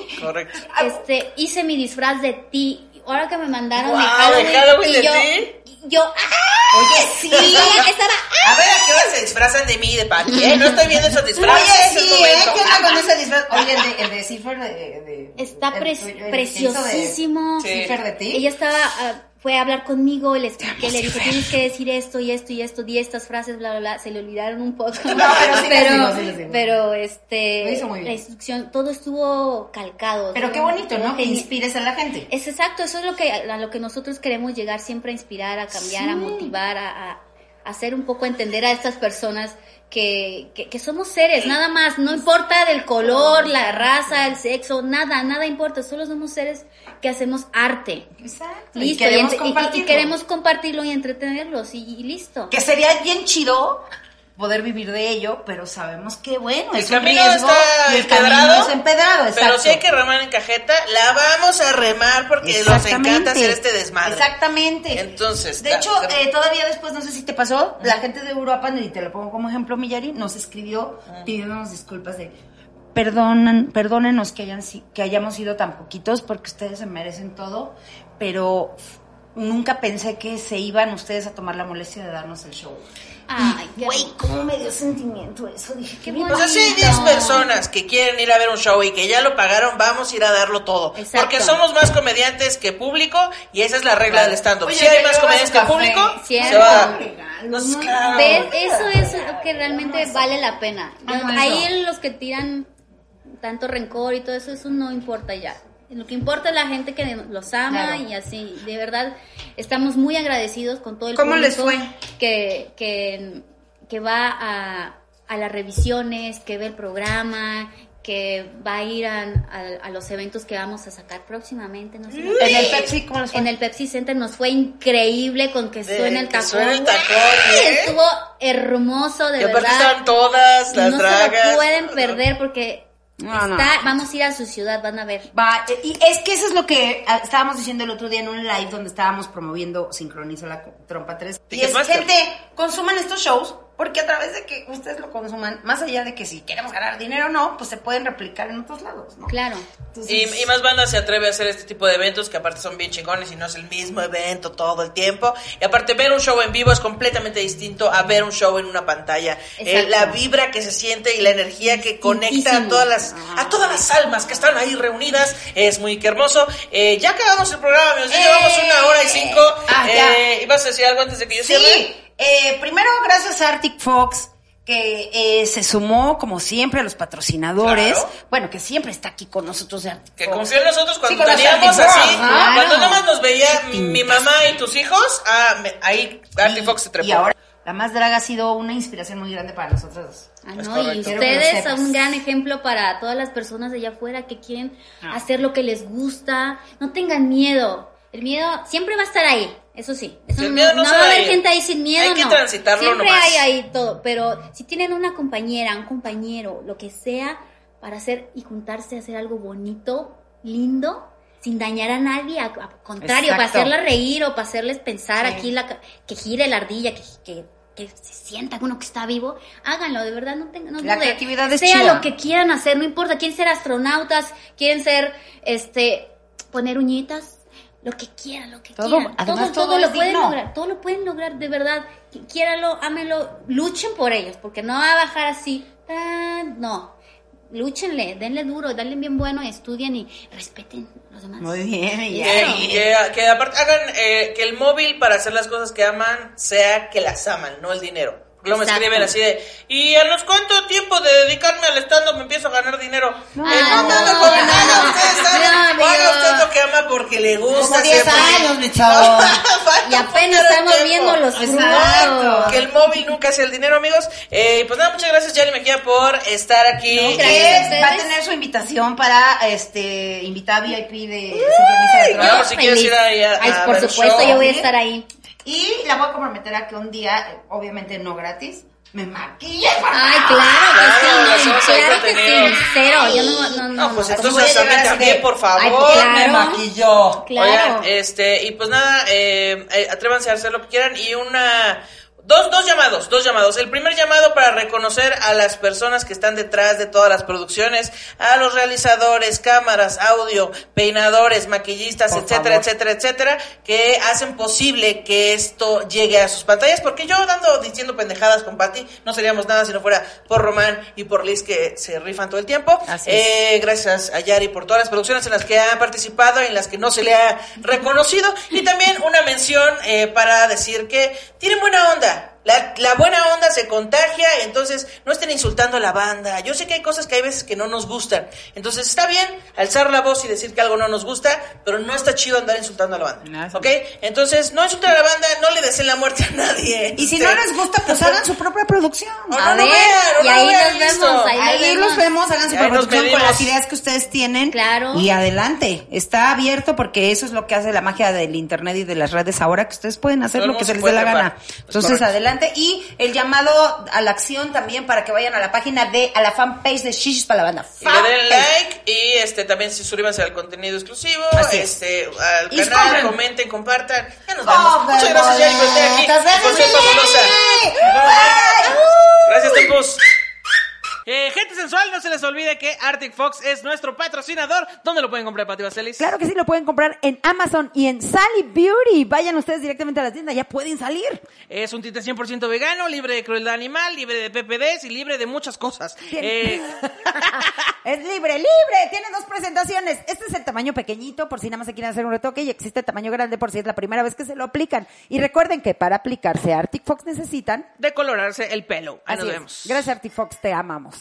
sí. Correcto. Este, hice mi disfraz de ti. Ahora que me mandaron de Guau, Halloween, ¿de Halloween y de yo, ti? yo, ¡ah! Oye, sí. Estaba, ¡ah! A ver, ¿a qué hora se disfrazan de mí y de Patty? ¿eh? No estoy viendo esos disfraces. Oye, sí. ¿eh? ¿Qué onda con ese disfraz? Oye, el de, el de Cipher de, de- Está pre- el de preciosísimo. Sí. Cipher de ti. Ella estaba, ah, fue a hablar conmigo, le expliqué, le dije, tienes que decir esto y esto y esto, di estas frases, bla, bla, bla. Se le olvidaron un poco. No, pero sí pero, sí pero, este, Lo hizo muy bien. la instrucción, todo estuvo calcado. Pero qué bonito, ¿no? Que inspires a la gente. Es exacto, eso es lo que, a lo que nosotros queremos llegar siempre a inspirar, a cambiar, a motivar, a, a hacer un poco entender a estas personas que, que, que somos seres, nada más, no importa del color, la raza, el sexo, nada, nada importa, solo somos seres que hacemos arte. Exacto. Listo, y queremos y, y- queremos compartirlo y entretenerlos y listo. Que sería bien chido poder vivir de ello, pero sabemos que bueno, El es un camino riesgo está y el camino es empedrado, Pero exacto. si hay que remar en cajeta, la vamos a remar porque nos encanta hacer este desmadre. Exactamente. Entonces, de hecho, eh, todavía después, no sé si te pasó, la gente de Europa, y te lo pongo como ejemplo, Millari, nos escribió pidiéndonos disculpas de perdonan, perdónenos que hayan que hayamos sido tan poquitos porque ustedes se merecen todo, pero nunca pensé que se iban ustedes a tomar la molestia de darnos el show. Ay, güey, cómo me dio sentimiento eso. Dije, Qué bien Pues así hay 10 bonito. personas que quieren ir a ver un show y que ya lo pagaron, vamos a ir a darlo todo. Exacto. Porque somos más comediantes que público y esa es la regla del stand-up. Si hay más comediantes que público, Cierto. se va. ¿no? claro. ¿Ves? Eso es lo que realmente vale la pena. Yo- ahí los que tiran tanto rencor y todo eso, eso no importa ya. Lo que importa es la gente que los ama Claro. y así. De verdad, estamos muy agradecidos con todo el ¿Cómo les fue? Que, que, que va a, a las revisiones, que ve el programa, que va a ir a, a- a los eventos que vamos a sacar próximamente. No sé, En el Pepsi, ¿cómo les fue? en el Pepsi Center nos fue increíble con que suena el tacón. suena el tacón. ¿eh? Estuvo hermoso, de Y verdad. estaban todas las no dragas. se lo pueden perder porque No, no. Está- Vamos a ir a su ciudad, van a ver. Va, y es que eso es lo que ah, estábamos diciendo el otro día en un live donde estábamos promoviendo Sincroniza la Trompa 3. Y es, gente, consuman estos shows porque a través de que ustedes lo consuman, más allá de que si queremos ganar dinero o no, pues se pueden replicar en otros lados, ¿no? Claro. Y, y más banda se atreve a hacer este tipo de eventos que aparte son bien chingones y no es el mismo evento todo el tiempo. Y aparte ver un show en vivo es completamente distinto a ver un show en una pantalla. Eh, la vibra que se siente y la energía que conecta a todas las a todas las almas que están ahí reunidas es muy que hermoso. Eh, ya acabamos el programa, amigos. Ya ¡Eh! llevamos una hora y cinco. Ah, ya. Eh, ¿Ibas a decir algo antes de que yo cierre? Eh, primero gracias a Arctic Fox que eh, se sumó como siempre a los patrocinadores. Claro. Bueno, que siempre está aquí con nosotros de Arctic Que Fox. confió en nosotros cuando Sí, teníamos Arctic así. ajá. Cuando Claro. nada más nos veía mi mamá y tus hijos, ah, me- ahí Artie Fox se trepó. Y ahora la más draga ha sido una inspiración muy grande para nosotros. Ah, no, y ustedes son un gran ejemplo para todas las personas de allá afuera que quieren Ah. hacer lo que les gusta. No tengan miedo. El miedo siempre va a estar ahí, eso sí. Eso El no, miedo no no se va a va a haber gente ahí sin miedo. Hay que no. transitarlo Siempre nomás. hay ahí todo. Pero si tienen una compañera, un compañero, lo que sea, para hacer y juntarse a hacer algo bonito, lindo, sin dañar a nadie, a- al contrario, para hacerla reír o para hacerles pensar Sí. aquí la, que gire la ardilla, que, que, que se sienta uno que está vivo, háganlo, de verdad, no tengan, no La duden. creatividad es sea chida. lo que quieran hacer, no importa, quieren ser astronautas, quieren ser, este, poner uñitas, lo que quieran, lo que Todo, quieran, además, todo, todo todo lo pueden digno. lograr, todo lo pueden lograr, de verdad, Qui- quiéranlo, ámenlo, luchen por ellos, porque no va a bajar así, tan, no, lúchenle, denle duro, denle bien bueno, estudien y respeten a los demás. Muy bien, y que aparte hagan eh, que el móvil para hacer las cosas que aman sea que las aman, no el dinero. Luego me escriben así de, ¿y a los cuánto tiempo de dedicarme al stand-up me empiezo a ganar dinero? No, Ah, no, no, no, usted No, lo que ama porque le gusta. Como 10 siempre. años, mi chavo. Y apenas estamos viendo los Exacto. frutos. Que el móvil nunca sea el dinero, amigos. Eh, pues nada, muchas gracias, Yali Mejía, por estar aquí. No, Eh, va a tener su invitación para este invitada VIP de por si quieres ir ahí a- Ay, por ver supuesto, show. yo voy a estar ahí. Y la voy a comprometer a que un día, eh, obviamente no gratis, me maquille. por Ay, claro Claro, sí, claro que sí, cero, yo no, no, no, No, pues no. entonces voy a mí también, de- por favor. Ay, claro. Me maquilló. Claro. Oigan, este, y pues nada, eh, eh, atrévanse a hacer lo que quieran y una... Dos, dos llamados, dos llamados. El primer llamado para reconocer a las personas que están detrás de todas las producciones, a los realizadores, cámaras, audio, peinadores, maquillistas, Por etcétera, favor. etcétera, etcétera, que hacen posible que esto llegue a sus pantallas, porque yo dando, diciendo pendejadas con Patti, no seríamos nada si no fuera por Román y por Liz que se rifan todo el tiempo. Así es. Eh, gracias a Yari por todas las producciones en las que ha participado y en las que no se le ha reconocido. Y también una mención eh, para decir que tienen buena onda. La, la buena onda se contagia, entonces no estén insultando a la banda. Yo sé que hay cosas que hay veces que no nos gustan. Entonces está bien alzar la voz y decir que algo no nos gusta, pero no está chido andar insultando a la banda. No, ¿Ok? Entonces no insulten a la banda, no le deseen la muerte a nadie. Y si no les gusta, pues hagan su propia producción. O A no lo ver, vean, o y no ahí vemos, los vemos, hagan su nos producción con las ideas que ustedes tienen. Claro. Y adelante, está abierto porque eso es lo que hace la magia del internet y de las redes ahora, que ustedes pueden hacer Todo lo que se les dé la gana. Entonces, correcto. Adelante. Y el llamado a la acción también para que vayan a la página de, a la fanpage de Shishis para la banda. Y le den like y este también se suscríbanse al contenido exclusivo, Así es. este al Y canal, compren. comenten, compartan. Ya nos Oh, vemos. Muchas gracias, Yari, por estar aquí. boletas, Por ser gracias, fabulosa. Yari. Gracias, tempos. Eh, gente sensual, no se les olvide que Arctic Fox es nuestro patrocinador. ¿Dónde lo pueden comprar, Pati Vaselis? Claro que sí, lo pueden comprar en Amazon y en Sally Beauty. Vayan ustedes directamente a la tienda, ya pueden salir. Es un tinte 100% vegano, libre de crueldad animal, libre de PPDs y libre de muchas cosas. Eh, es libre, libre. Tiene dos presentaciones. Este es el tamaño pequeñito por si nada más se quieren hacer un retoque y existe el tamaño grande por si es la primera vez que se lo aplican. Y recuerden que para aplicarse Arctic Fox necesitan... decolorarse el pelo. Ahí Así nos es. vemos. Gracias Arctic Fox, te amamos.